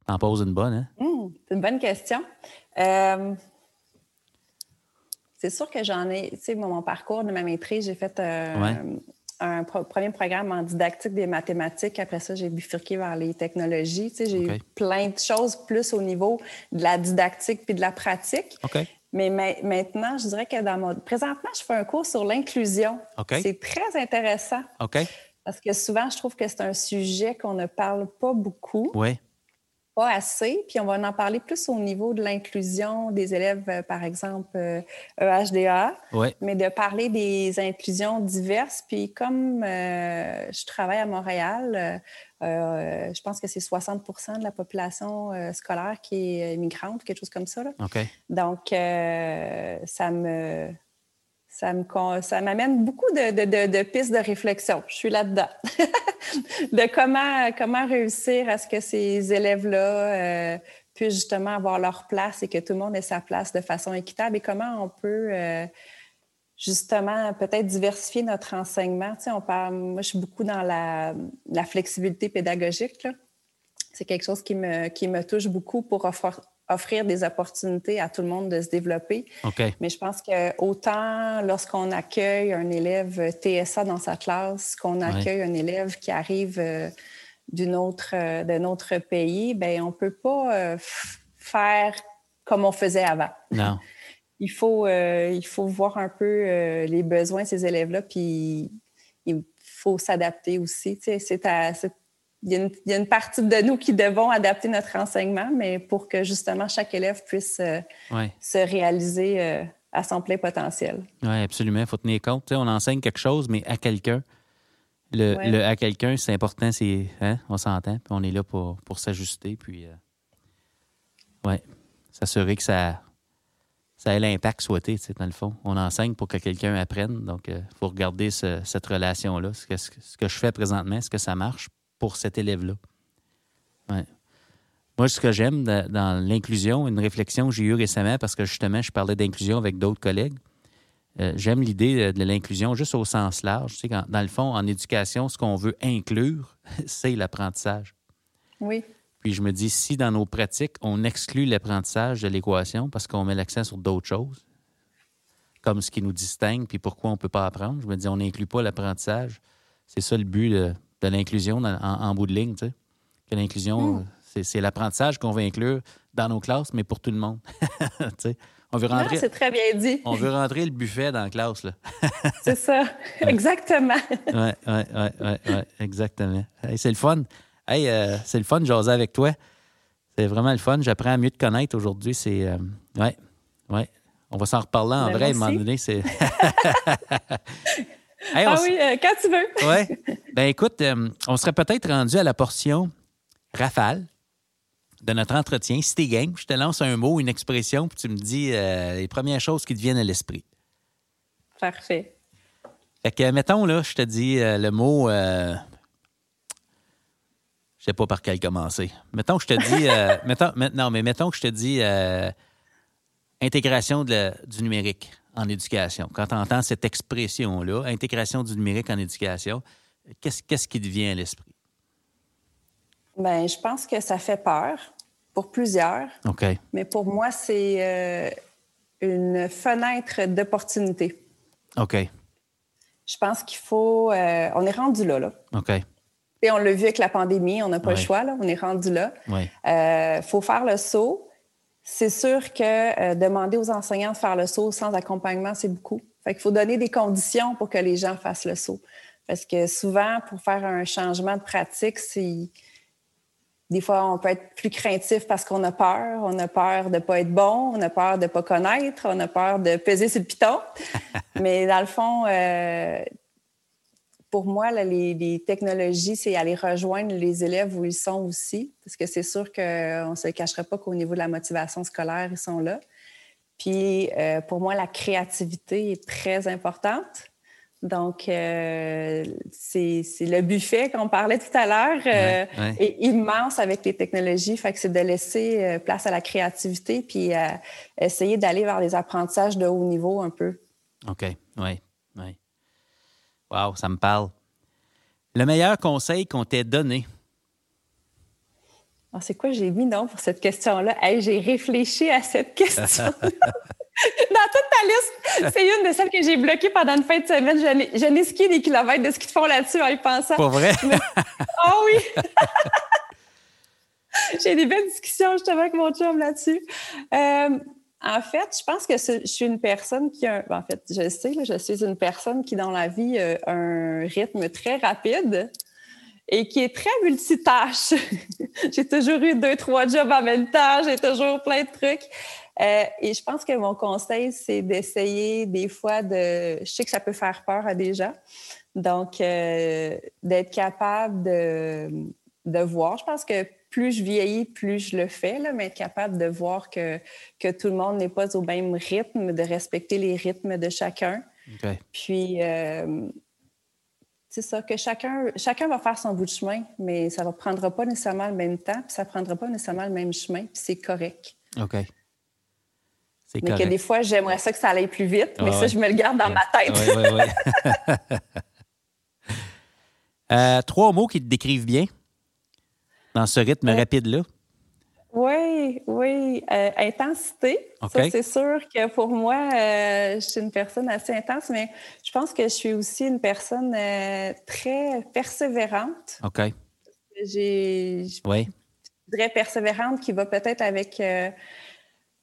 Speaker 1: T'en poses une bonne, hein?
Speaker 2: Mmh, c'est une bonne question. c'est sûr que j'en ai, tu sais, mon parcours de ma maîtrise, j'ai fait un premier programme en didactique des mathématiques. Après ça, j'ai bifurqué vers les technologies. Tu sais, j'ai eu plein de choses plus au niveau de la didactique puis de la pratique. Mais maintenant, je dirais que dans mon... Présentement, je fais un cours sur l'inclusion. C'est très intéressant. Parce que souvent, je trouve que c'est un sujet qu'on ne parle pas beaucoup.
Speaker 1: Oui
Speaker 2: pas assez. Puis on va en parler plus au niveau de l'inclusion des élèves, euh, par exemple, EHDA,
Speaker 1: euh,
Speaker 2: mais de parler des inclusions diverses. Puis comme euh, je travaille à Montréal, je pense que c'est 60 de la population scolaire qui est immigrante, quelque chose comme ça. Donc, ça me ça ça m'amène beaucoup de, pistes de réflexion. Je suis là-dedans. de comment, comment réussir à ce que ces élèves-là euh, puissent justement avoir leur place et que tout le monde ait sa place de façon équitable et comment on peut euh, justement peut-être diversifier notre enseignement. Tu sais, on parle, moi, je suis beaucoup dans la, la flexibilité pédagogique. C'est quelque chose qui me, qui me touche beaucoup pour offrir, offrir des opportunités à tout le monde de se développer. Mais je pense que autant lorsqu'on accueille un élève TSA dans sa classe, qu'on accueille un élève qui arrive euh, d'une autre, euh, d'un autre pays, ben on peut pas euh, faire comme on faisait avant.
Speaker 1: Non.
Speaker 2: il faut, il faut voir un peu les besoins de ces élèves-là, puis il faut s'adapter aussi. Tu sais, c'est à, il y, a une, partie de nous qui devons adapter notre enseignement, mais pour que justement chaque élève puisse euh, se réaliser euh, à son plein potentiel.
Speaker 1: Oui, absolument. Il faut tenir compte. on enseigne quelque chose, mais à quelqu'un. Le, à quelqu'un, c'est important, c'est hein, on s'entend, puis on est là pour, pour s'ajuster, puis euh, ouais, s'assurer que ça, ça ait l'impact souhaité, dans le fond. On enseigne pour que quelqu'un apprenne, donc il faut regarder cette relation-là. Ce que, ce que je fais présentement, est-ce que ça marche? Pour cet élève-là. Moi, ce que j'aime dans l'inclusion, une réflexion que j'ai eue récemment, parce que justement, je parlais d'inclusion avec d'autres collègues, euh, j'aime l'idée de l'inclusion juste au sens large. Tu sais, dans le fond, en éducation, ce qu'on veut inclure, c'est l'apprentissage.
Speaker 2: Oui.
Speaker 1: Puis je me dis, si dans nos pratiques, on exclut l'apprentissage de l'équation parce qu'on met l'accent sur d'autres choses, comme ce qui nous distingue, puis pourquoi on ne peut pas apprendre, je me dis, on n'inclut pas l'apprentissage. C'est ça le but de, de l'inclusion en, bout de ligne, tu sais. Que l'inclusion, hmm. c'est l'apprentissage qu'on veut inclure dans nos classes, mais pour tout le monde. tu sais. On veut rentrer.
Speaker 2: c'est très bien dit.
Speaker 1: on veut rentrer le buffet dans la classe, là.
Speaker 2: c'est ça, exactement.
Speaker 1: oui, oui, oui, ouais, ouais, exactement. c'est le fun. Hey, euh, c'est le fun de jaser avec toi. C'est vraiment le fun. J'apprends à mieux te connaître aujourd'hui. C'est. Euh, ouais, ouais. On va s'en reparler en ben, vrai à un moment donné. C'est.
Speaker 2: ah oui, euh, quand tu veux.
Speaker 1: oui. Ben écoute, euh, on serait peut-être rendu à la portion rafale de notre entretien. Si t'es game, je te lance un mot, une expression, puis tu me dis euh, les premières choses qui te viennent à l'esprit.
Speaker 2: Parfait.
Speaker 1: Fait que, mettons, là, je te dis le mot. je sais pas par quel commencer. Mettons que je te dis. mettons, non, mais mettons que je te dis intégration du numérique en éducation? Quand tu entends cette expression-là, intégration du numérique en éducation, qu'est-ce qui te vient à l'esprit?
Speaker 2: Bien, je pense que ça fait peur pour plusieurs.
Speaker 1: OK.
Speaker 2: Mais pour moi, c'est euh, une fenêtre d'opportunité.
Speaker 1: OK.
Speaker 2: Je pense qu'il faut. Euh, on est rendu là, là.
Speaker 1: OK.
Speaker 2: Et on l'a vu avec la pandémie, on n'a pas le choix, là. On est rendu là.
Speaker 1: Il
Speaker 2: oui. euh, faut faire le saut. C'est sûr que euh, demander aux enseignants de faire le saut sans accompagnement, c'est beaucoup. Fait qu'il faut donner des conditions pour que les gens fassent le saut. Parce que souvent, pour faire un changement de pratique, c'est des fois, on peut être plus craintif parce qu'on a peur. On a peur de ne pas être bon, on a peur de ne pas connaître, on a peur de peser sur le piton. Mais dans le fond, euh, pour moi, les, technologies, c'est aller rejoindre les élèves où ils sont aussi, parce que c'est sûr qu'on ne se cacherait pas qu'au niveau de la motivation scolaire, ils sont là. Puis, euh, pour moi, la créativité est très importante. Donc, euh, c'est le buffet qu'on parlait tout à l'heure euh, est immense avec les technologies. Fait que c'est de laisser place à la créativité puis essayer d'aller vers les apprentissages de haut niveau un peu.
Speaker 1: OK, oui. Wow, ça me parle. Le meilleur conseil qu'on t'ait donné?
Speaker 2: Ah, c'est quoi j'ai mis non pour cette question-là? j'ai réfléchi à cette question. Dans toute ta liste, c'est une de celles que j'ai bloquées pendant une fin de semaine. Je n'ai skié des kilomètres de ce qu'ils font là-dessus en y pensant.
Speaker 1: Pas vrai?
Speaker 2: Ah oui! j'ai des belles discussions justement avec mon chum là-dessus. Euh, en fait, je pense que je suis une personne qui a, ben, en fait, je sais, je suis une personne qui, dans la vie, a un rythme très rapide et qui est très multitâche. j'ai toujours eu deux, trois jobs en même temps, j'ai toujours plein de trucs. Euh, et je pense que mon conseil, c'est d'essayer des fois de... Je sais que ça peut faire peur à des gens. Donc, euh, d'être capable de, de voir. Je pense que plus je vieillis, plus je le fais, là, mais être capable de voir que, que tout le monde n'est pas au même rythme, de respecter les rythmes de chacun. Puis, euh, c'est ça, que chacun, chacun va faire son bout de chemin, mais ça ne prendra pas nécessairement le même temps, puis ça ne prendra pas nécessairement le même chemin, puis c'est correct.
Speaker 1: OK.
Speaker 2: Mais que des fois, j'aimerais ça que ça aille plus vite, mais ça, je me le garde dans ma tête.
Speaker 1: Oui, oui, trois mots qui te décrivent bien dans ce rythme rapide-là?
Speaker 2: Oui, oui. Euh, intensité. Ça, c'est sûr que pour moi, euh, je suis une personne assez intense, mais je pense que je suis aussi une personne euh, très persévérante.
Speaker 1: OK.
Speaker 2: J'ai. Oui. Je dirais persévérante qui va peut-être avec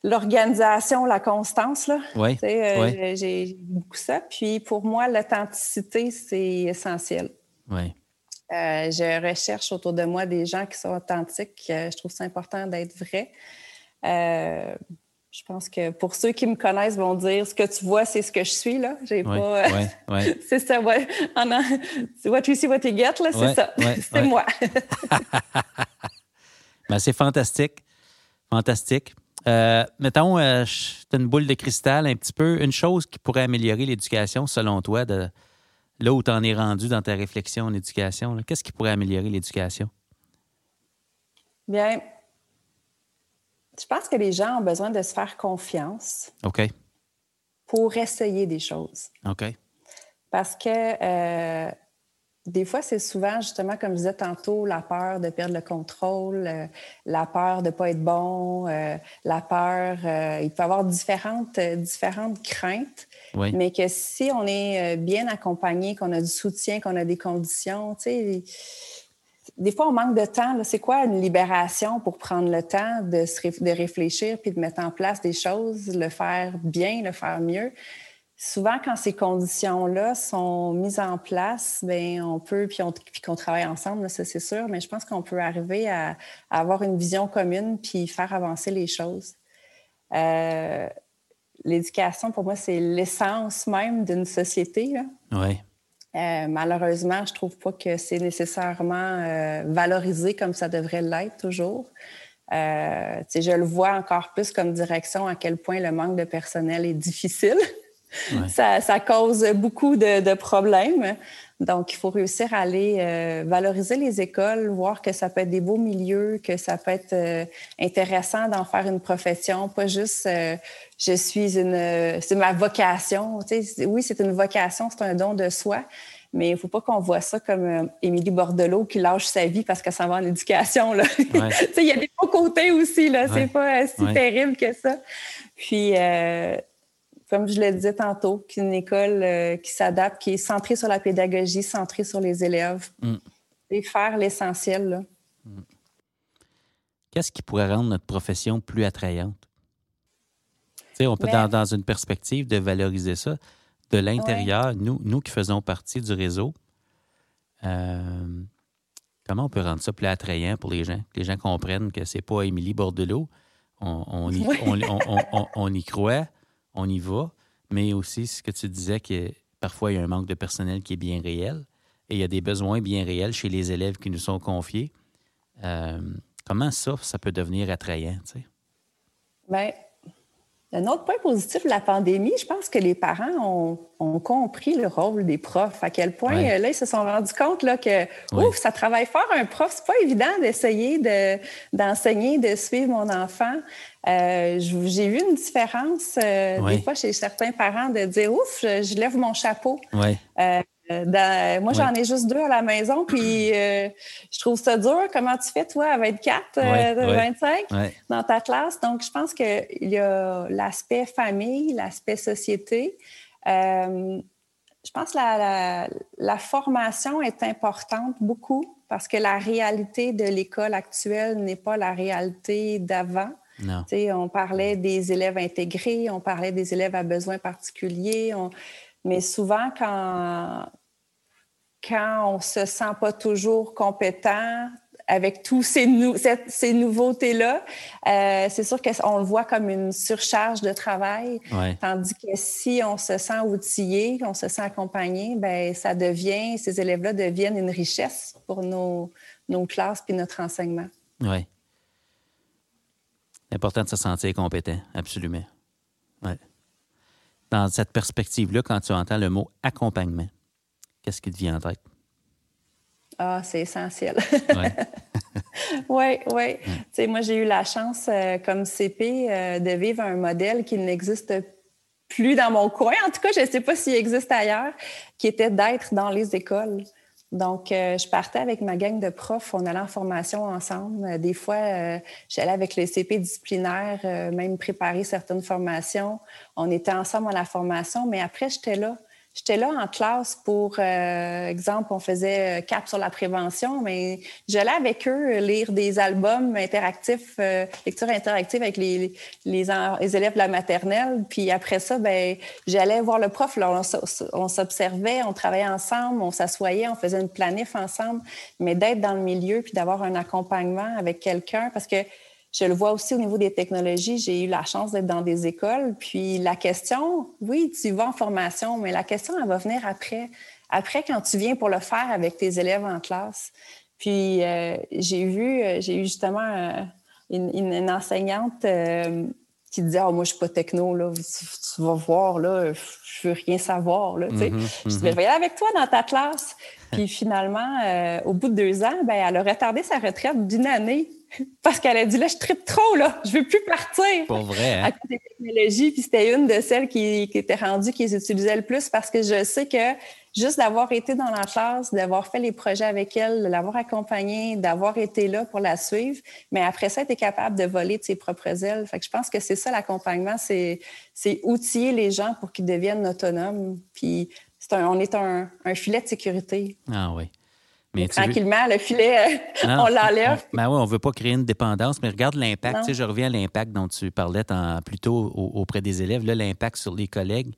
Speaker 2: l'organisation, la constance. Là.
Speaker 1: Oui.
Speaker 2: oui. J'ai beaucoup ça. Puis pour moi, l'authenticité, c'est essentiel.
Speaker 1: Oui.
Speaker 2: Euh, je recherche autour de moi des gens qui sont authentiques. Euh, je trouve ça important d'être vrai. Euh, je pense que pour ceux qui me connaissent vont dire ce que tu vois, c'est ce que je suis. là. J'ai pas. c'est ça, ouais. C'est what you see, what you get, là, c'est ça. c'est moi.
Speaker 1: ben, c'est fantastique. Fantastique. mettons, tu as une boule de cristal un petit peu. Une chose qui pourrait améliorer l'éducation, selon toi, de, là où tu en es rendu dans ta réflexion en éducation, qu'est-ce qui pourrait améliorer l'éducation?
Speaker 2: Bien, je pense que les gens ont besoin de se faire confiance.
Speaker 1: OK.
Speaker 2: Pour essayer des choses.
Speaker 1: OK.
Speaker 2: Parce que euh, des fois, c'est souvent, justement, comme je disais tantôt, la peur de perdre le contrôle, euh, la peur de ne pas être bon, euh, la peur. il peut y avoir différentes, différentes craintes mais que si on est euh, bien accompagné, qu'on a du soutien, qu'on a des conditions, tu sais, des fois, on manque de temps. C'est quoi une libération pour prendre le temps de, se de réfléchir puis de mettre en place des choses, le faire bien, le faire mieux? Souvent, quand ces conditions-là sont mises en place, bien, on peut, puis, qu'on travaille ensemble, ça c'est sûr, mais je pense qu'on peut arriver à, avoir une vision commune puis faire avancer les choses. Euh, l'éducation, pour moi, c'est l'essence même d'une société.
Speaker 1: Oui.
Speaker 2: Euh, malheureusement, je trouve pas que c'est nécessairement euh, valorisé comme ça devrait l'être toujours. Euh, je le vois encore plus comme direction à quel point le manque de personnel est difficile. Ça, ça, cause beaucoup de, de, problèmes. Donc, il faut réussir à aller euh, valoriser les écoles, voir que ça peut être des beaux milieux, que ça peut être euh, intéressant d'en faire une profession, pas juste euh, je suis une, c'est ma vocation. Tu sais, oui, c'est une vocation, c'est un don de soi, mais il ne faut pas qu'on voit ça comme Émilie Bordelot qui lâche sa vie parce qu'elle s'en va en éducation. Sais, il y a des beaux côtés aussi, là. C'est pas si terrible que ça. Puis, comme je le disais tantôt, qu'une école euh, qui s'adapte, qui est centrée sur la pédagogie, centrée sur les élèves, mm. et faire l'essentiel. Mm.
Speaker 1: Qu'est-ce qui pourrait rendre notre profession plus attrayante? on peut, dans, dans, une perspective de valoriser ça, de l'intérieur, nous, nous qui faisons partie du réseau, euh, comment on peut rendre ça plus attrayant pour les gens? Que les gens comprennent que c'est pas Émilie Bordelot, on, on, y, on, y croit, on y va, mais aussi ce que tu disais que parfois il y a un manque de personnel qui est bien réel et il y a des besoins bien réels chez les élèves qui nous sont confiés. Euh, comment ça, ça peut devenir attrayant?
Speaker 2: Bien, un autre point positif de la pandémie, je pense que les parents ont, compris le rôle des profs. À quel point, euh, là, ils se sont rendus compte là, que ouf, ça travaille fort un prof. C'est pas évident d'essayer d'enseigner, de, suivre mon enfant. Euh, j'ai vu une différence euh, des fois chez certains parents de dire ouf, je, lève mon chapeau. Euh, moi, j'en ai juste deux à la maison, puis euh, je trouve ça dur. Comment tu fais, toi, à 24, euh, 25 dans ta classe? Donc, je pense qu'il y a l'aspect famille, l'aspect société. Euh, je pense que la, la, formation est importante beaucoup parce que la réalité de l'école actuelle n'est pas la réalité d'avant. On parlait des élèves intégrés, on parlait des élèves à besoins particuliers. Mais souvent, quand, quand on se sent pas toujours compétent avec tous ces, ces nouveautés-là, euh, c'est sûr qu'on le voit comme une surcharge de travail. Tandis que si on se sent outillé, on se sent accompagné, ben ça devient, ces élèves-là deviennent une richesse pour nos, nos classes puis notre enseignement.
Speaker 1: Oui. Important de se sentir compétent, absolument. Ouais. Dans cette perspective-là, quand tu entends le mot accompagnement, qu'est-ce qui te vient en tête?
Speaker 2: Ah, c'est essentiel. Oui, oui. Tu sais, moi, j'ai eu la chance, euh, comme CP, euh, de vivre un modèle qui n'existe plus dans mon coin. En tout cas, je ne sais pas s'il existe ailleurs, qui était d'être dans les écoles. Donc, euh, je partais avec ma gang de profs, on allait en formation ensemble. Des fois, j'allais avec les CP disciplinaires, même préparer certaines formations. On était ensemble à la formation, mais après, j'étais là J'étais là en classe pour, euh, exemple, on faisait euh, cap sur la prévention, mais j'allais avec eux lire des albums interactifs, euh, lecture interactive avec les, les, élèves de la maternelle. Puis après ça, ben, j'allais voir le prof. Là, on, s'observait, on travaillait ensemble, on s'assoyait, on faisait une planif ensemble. Mais d'être dans le milieu puis d'avoir un accompagnement avec quelqu'un, parce que je le vois aussi au niveau des technologies. J'ai eu la chance d'être dans des écoles. Puis la question, oui, tu vas en formation, mais la question, elle va venir après. Après, quand tu viens pour le faire avec tes élèves en classe. Puis euh, j'ai vu, euh, j'ai eu justement euh, une, enseignante qui disait oh, Moi, je suis pas techno, là. Tu, vas voir, là, je veux rien savoir. Là, mm-hmm, Je disais, mm-hmm. avec toi dans ta classe. Puis finalement, au bout de deux ans, ben, elle a retardé sa retraite d'une année parce qu'elle a dit là, je tripe trop, là, je veux plus partir.
Speaker 1: Pour vrai. Hein?
Speaker 2: À cause des technologies. Puis c'était une de celles qui, qui était rendue, qu'ils utilisaient le plus parce que je sais que juste d'avoir été dans la classe, d'avoir fait les projets avec elle, de l'avoir accompagnée, d'avoir été là pour la suivre, mais après ça, être capable de voler de ses propres ailes. Fait que je pense que c'est ça l'accompagnement, c'est, c'est outiller les gens pour qu'ils deviennent autonomes. Puis c'est on est un, un filet de sécurité.
Speaker 1: Ah oui.
Speaker 2: Tranquillement, le filet, on l'enlève.
Speaker 1: Ben oui, on ne veut pas créer une dépendance, mais regarde l'impact. Je reviens à l'impact dont tu parlais plus tôt auprès des élèves. Là, l'impact sur les collègues,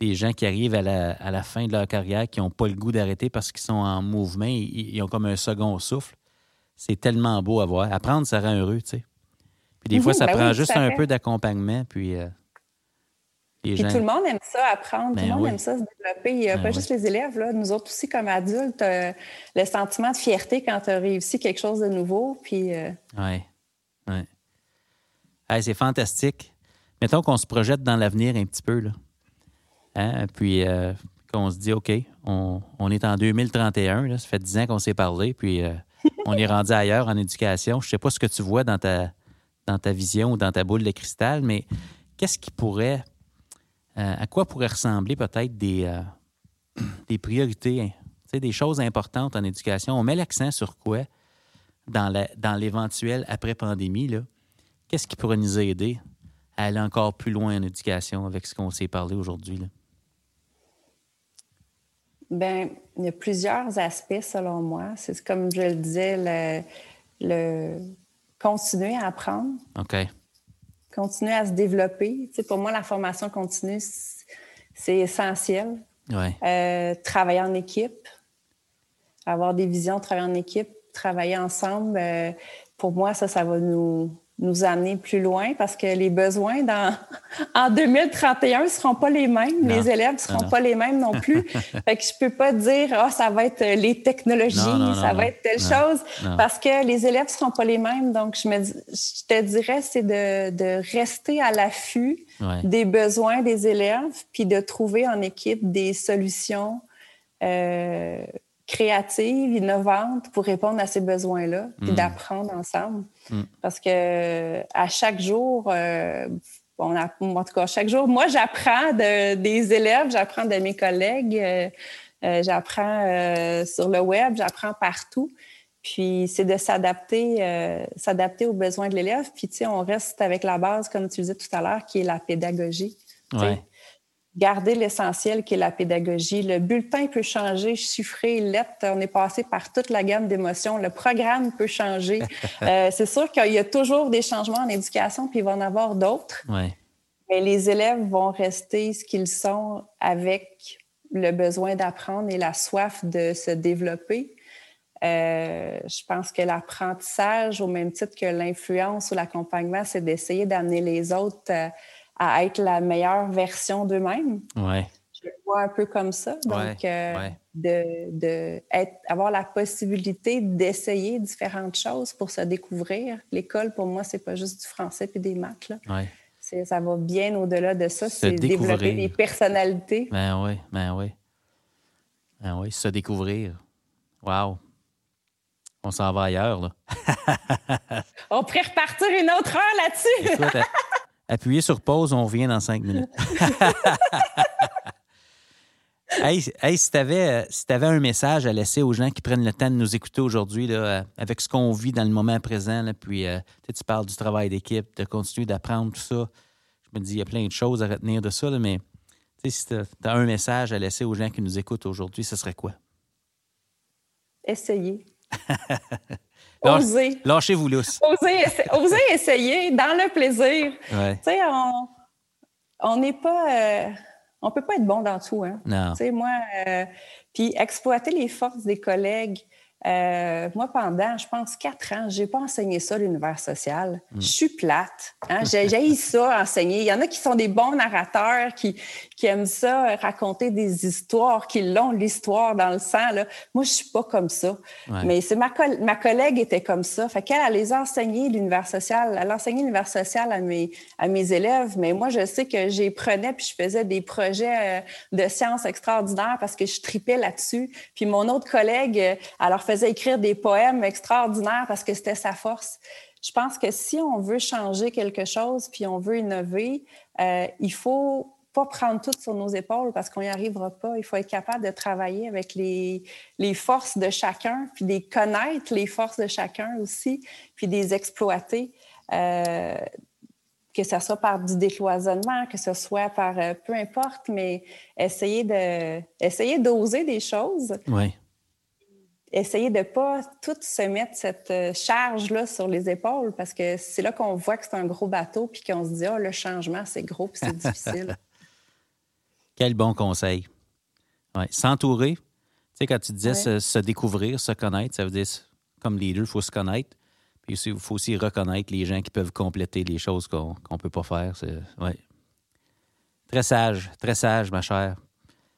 Speaker 1: des gens qui arrivent à la, fin de leur carrière, qui n'ont pas le goût d'arrêter parce qu'ils sont en mouvement, ils, ont comme un second souffle. C'est tellement beau à voir. Apprendre, ça rend heureux, tu sais. Puis des fois, ça ben prend juste un peu d'accompagnement, puis... Euh,
Speaker 2: puis tout le monde aime ça, apprendre. tout le ben monde aime ça, se développer. Il n'y a ben pas juste les élèves. Là. Nous autres aussi, comme adultes, euh, le sentiment de fierté quand tu as réussi quelque chose de nouveau. Puis.
Speaker 1: Oui. Euh, ouais. c'est fantastique. Mettons qu'on se projette dans l'avenir un petit peu. Là. Hein? Puis euh, qu'on se dit, OK, on, est en 2031. Là, ça fait 10 ans qu'on s'est parlé. Puis on est rendu ailleurs en éducation. Je ne sais pas ce que tu vois dans ta, dans ta vision ou dans ta boule de cristal, mais qu'est-ce qui pourrait à quoi pourraient ressembler peut-être des, euh, des priorités, hein? des choses importantes en éducation? On met l'accent sur quoi dans, dans l'éventuel après-pandémie? Qu'est-ce qui pourrait nous aider à aller encore plus loin en éducation avec ce qu'on s'est parlé aujourd'hui?
Speaker 2: Bien, il y a plusieurs aspects selon moi. C'est comme je le disais, le, le continuer à apprendre.
Speaker 1: OK
Speaker 2: continuer à se développer. pour moi, la formation continue, c'est essentiel. Euh, travailler en équipe, avoir des visions, travailler en équipe, travailler ensemble. Euh, pour moi, ça, ça va nous, nous amener plus loin parce que les besoins dans, en 2031 ne seront pas les mêmes. Les élèves ne seront pas les mêmes non plus. fait que je peux pas dire, ah, ça va être les technologies, ça va être telle chose parce que les élèves ne seront pas les mêmes. Donc, je, me, je te dirais, c'est de, de rester à l'affût des besoins des élèves puis de trouver en équipe des solutions euh, créative, innovante pour répondre à ces besoins-là, puis mm. d'apprendre ensemble. Mm. Parce que à chaque jour, euh, on a, en tout cas, chaque jour, moi, j'apprends de, des élèves, j'apprends de mes collègues, euh, euh, j'apprends sur le web, j'apprends partout. Puis c'est de s'adapter, s'adapter aux besoins de l'élève. Puis tu sais, on reste avec la base, comme tu disais tout à l'heure, qui est la pédagogie.
Speaker 1: Ouais
Speaker 2: garder l'essentiel qui est la pédagogie. Le bulletin peut changer, chiffrer, lettre, on est passé par toute la gamme d'émotions. Le programme peut changer. Euh, c'est sûr qu'il y a toujours des changements en éducation, puis il va en avoir d'autres. Mais les élèves vont rester ce qu'ils sont avec le besoin d'apprendre et la soif de se développer. Euh, je pense que l'apprentissage, au même titre que l'influence ou l'accompagnement, c'est d'essayer d'amener les autres euh, à être la meilleure version d'eux-mêmes.
Speaker 1: Ouais.
Speaker 2: Je le vois un peu comme ça. Donc, euh, de, de être, avoir la possibilité d'essayer différentes choses pour se découvrir. L'école, pour moi, c'est pas juste du français et des maths. Là.
Speaker 1: Ouais.
Speaker 2: Ça va bien au-delà de ça. C'est développer des personnalités.
Speaker 1: Ben oui, ben oui. Ben oui, se découvrir. Wow. On s'en va ailleurs, là.
Speaker 2: on pourrait repartir une autre heure là-dessus.
Speaker 1: Appuyez sur pause, on revient dans cinq minutes. hey, si tu avais, un message à laisser aux gens qui prennent le temps de nous écouter aujourd'hui, là, avec ce qu'on vit dans le moment présent, là, puis euh, tu parles du travail d'équipe, de continuer d'apprendre tout ça. Je me dis, il y a plein de choses à retenir de ça, là, mais si tu as, un message à laisser aux gens qui nous écoutent aujourd'hui, ce serait quoi?
Speaker 2: Essayez.
Speaker 1: Osez. Lâchez-vous lousse.
Speaker 2: Osez, essayer dans le plaisir. Tu sais, on n'est pas. Euh, on peut pas être bon dans tout. Hein?
Speaker 1: Non.
Speaker 2: Tu sais, moi, euh, puis exploiter les forces des collègues, euh, moi, pendant, je pense, quatre ans, j'ai pas enseigné ça, l'univers social. Hmm. Je suis plate. Hein? J'ai ça, enseigner. Il y en a qui sont des bons narrateurs, qui, qui aiment ça, raconter des histoires, qui l'ont, l'histoire dans le sang. Là. Moi, je suis pas comme ça. Mais c'est ma, ma collègue était comme ça. Fait qu'elle, elle les a enseignés, l'univers social. Elle a enseigné l'univers social à mes, à mes élèves. Mais moi, je sais que j'ai prenais puis je faisais des projets euh, de sciences extraordinaires parce que je tripais là-dessus. Puis mon autre collègue, elle leur faisait écrire des poèmes extraordinaires parce que c'était sa force. Je pense que si on veut changer quelque chose puis on veut innover, euh, il faut pas prendre tout sur nos épaules parce qu'on n'y arrivera pas. Il faut être capable de travailler avec les, les forces de chacun, puis de connaître les forces de chacun aussi, puis de les exploiter. Euh, que ce soit par du décloisonnement, que ce soit par euh, peu importe, mais essayer de essayer d'oser des choses.
Speaker 1: Oui
Speaker 2: essayer de ne pas tout se mettre cette euh, charge-là sur les épaules parce que c'est là qu'on voit que c'est un gros bateau puis qu'on se dit, oh, le changement, c'est gros puis c'est difficile.
Speaker 1: Quel bon conseil. Ouais. S'entourer. Tu sais, quand tu disais se, découvrir, se connaître, ça veut dire, comme leader, il faut se connaître. Puis il faut aussi reconnaître les gens qui peuvent compléter les choses qu'on ne peut pas faire. Ouais. Très sage, très sage, ma chère.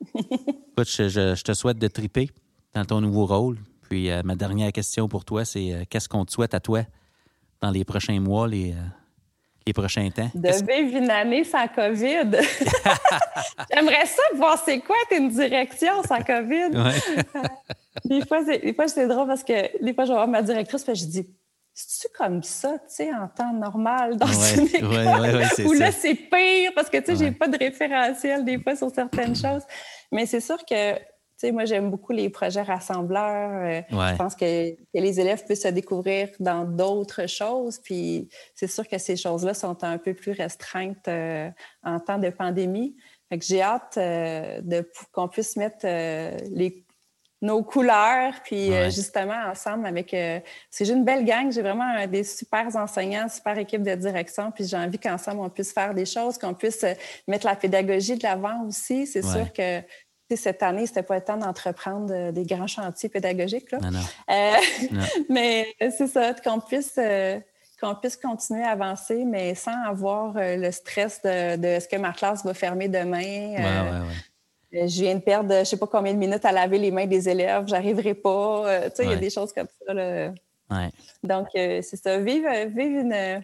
Speaker 1: Écoute, je te souhaite de triper dans ton nouveau rôle. Puis euh, ma dernière question pour toi, c'est euh, qu'est-ce qu'on te souhaite à toi dans les prochains mois, les, euh, les prochains temps?
Speaker 2: De vivre une année sans COVID. J'aimerais ça voir c'est quoi une direction sans COVID. des fois, c'est drôle parce que des fois, je vais voir ma directrice et je dis c'est-tu comme ça, tu sais, en temps normal dans une école? Ou là, c'est pire parce que, tu sais, j'ai pas de référentiel des fois sur certaines choses. Mais c'est sûr que moi, j'aime beaucoup les projets rassembleurs. Euh, je pense que, les élèves peuvent se découvrir dans d'autres choses. Puis c'est sûr que ces choses-là sont un peu plus restreintes euh, en temps de pandémie. Fait que j'ai hâte euh, de, qu'on puisse mettre les, nos couleurs, puis justement ensemble avec... c'est j'ai une belle gang, j'ai vraiment des super enseignants, super équipe de direction, puis j'ai envie qu'ensemble on puisse faire des choses, qu'on puisse mettre la pédagogie de l'avant aussi. C'est sûr que cette année, c'était pas le temps d'entreprendre euh, des grands chantiers pédagogiques. Là. Euh, mais c'est ça, qu'on puisse, euh, qu'on puisse continuer à avancer, mais sans avoir le stress de, de, ce que ma classe va fermer demain.
Speaker 1: je
Speaker 2: viens de perdre je sais pas combien de minutes à laver les mains des élèves, j'arriverai pas. il y a des choses comme ça. Là. Donc, c'est ça. Vive, vive une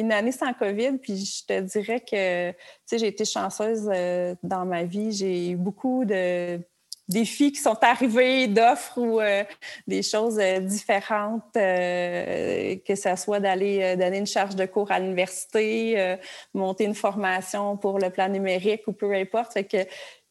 Speaker 2: une année sans COVID, puis je te dirais que, tu j'ai été chanceuse euh, dans ma vie. J'ai eu beaucoup de défis qui sont arrivés, d'offres ou euh, des choses euh, différentes, que ce soit d'aller donner une charge de cours à l'université, monter une formation pour le plan numérique ou peu importe. Fait que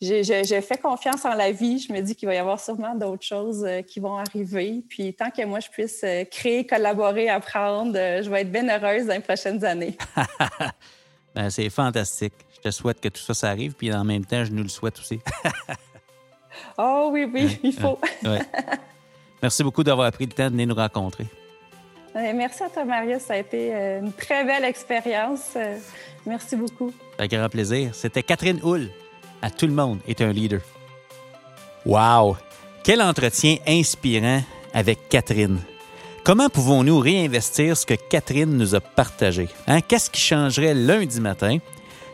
Speaker 2: je, fais confiance en la vie. Je me dis qu'il va y avoir sûrement d'autres choses euh, qui vont arriver. Puis tant que moi, je puisse euh, créer, collaborer, apprendre, euh, je vais être bien heureuse dans les prochaines années.
Speaker 1: ben, c'est fantastique. Je te souhaite que tout ça, ça arrive. Puis en même temps, je nous le souhaite aussi.
Speaker 2: oh oui, oui, il faut.
Speaker 1: Merci beaucoup d'avoir pris le temps de venir nous rencontrer.
Speaker 2: Merci à toi, Marius. Ça a été une très belle expérience. Merci beaucoup.
Speaker 1: Avec grand plaisir. C'était Catherine Hull à tout le monde est un leader. Wow! Quel entretien inspirant avec Catherine. Comment pouvons-nous réinvestir ce que Catherine nous a partagé? Hein? Qu'est-ce qui changerait lundi matin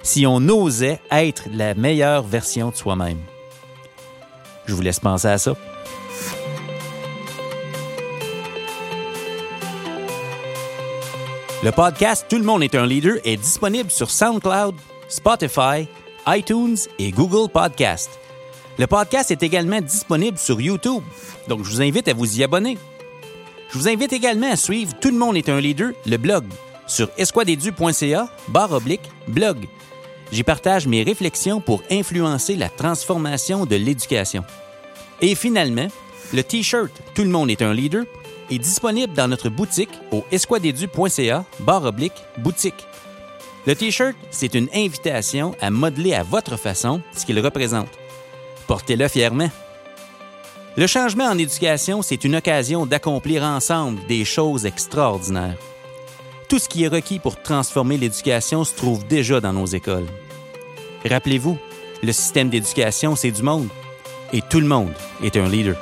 Speaker 1: si on osait être la meilleure version de soi-même? Je vous laisse penser à ça. Le podcast Tout le monde est un leader est disponible sur SoundCloud, Spotify, iTunes et Google Podcast. Le podcast est également disponible sur YouTube, donc je vous invite à vous y abonner. Je vous invite également à suivre Tout le monde est un leader, le blog, sur esquadedu.ca, barre oblique, blog. J'y partage mes réflexions pour influencer la transformation de l'éducation. Et finalement, le T-shirt Tout le monde est un leader est disponible dans notre boutique au esquadedu.ca, barre oblique, boutique. Le T-shirt, c'est une invitation à modeler à votre façon ce qu'il représente. Portez-le fièrement. Le changement en éducation, c'est une occasion d'accomplir ensemble des choses extraordinaires. Tout ce qui est requis pour transformer l'éducation se trouve déjà dans nos écoles. Rappelez-vous, le système d'éducation, c'est du monde. Et tout le monde est un leader.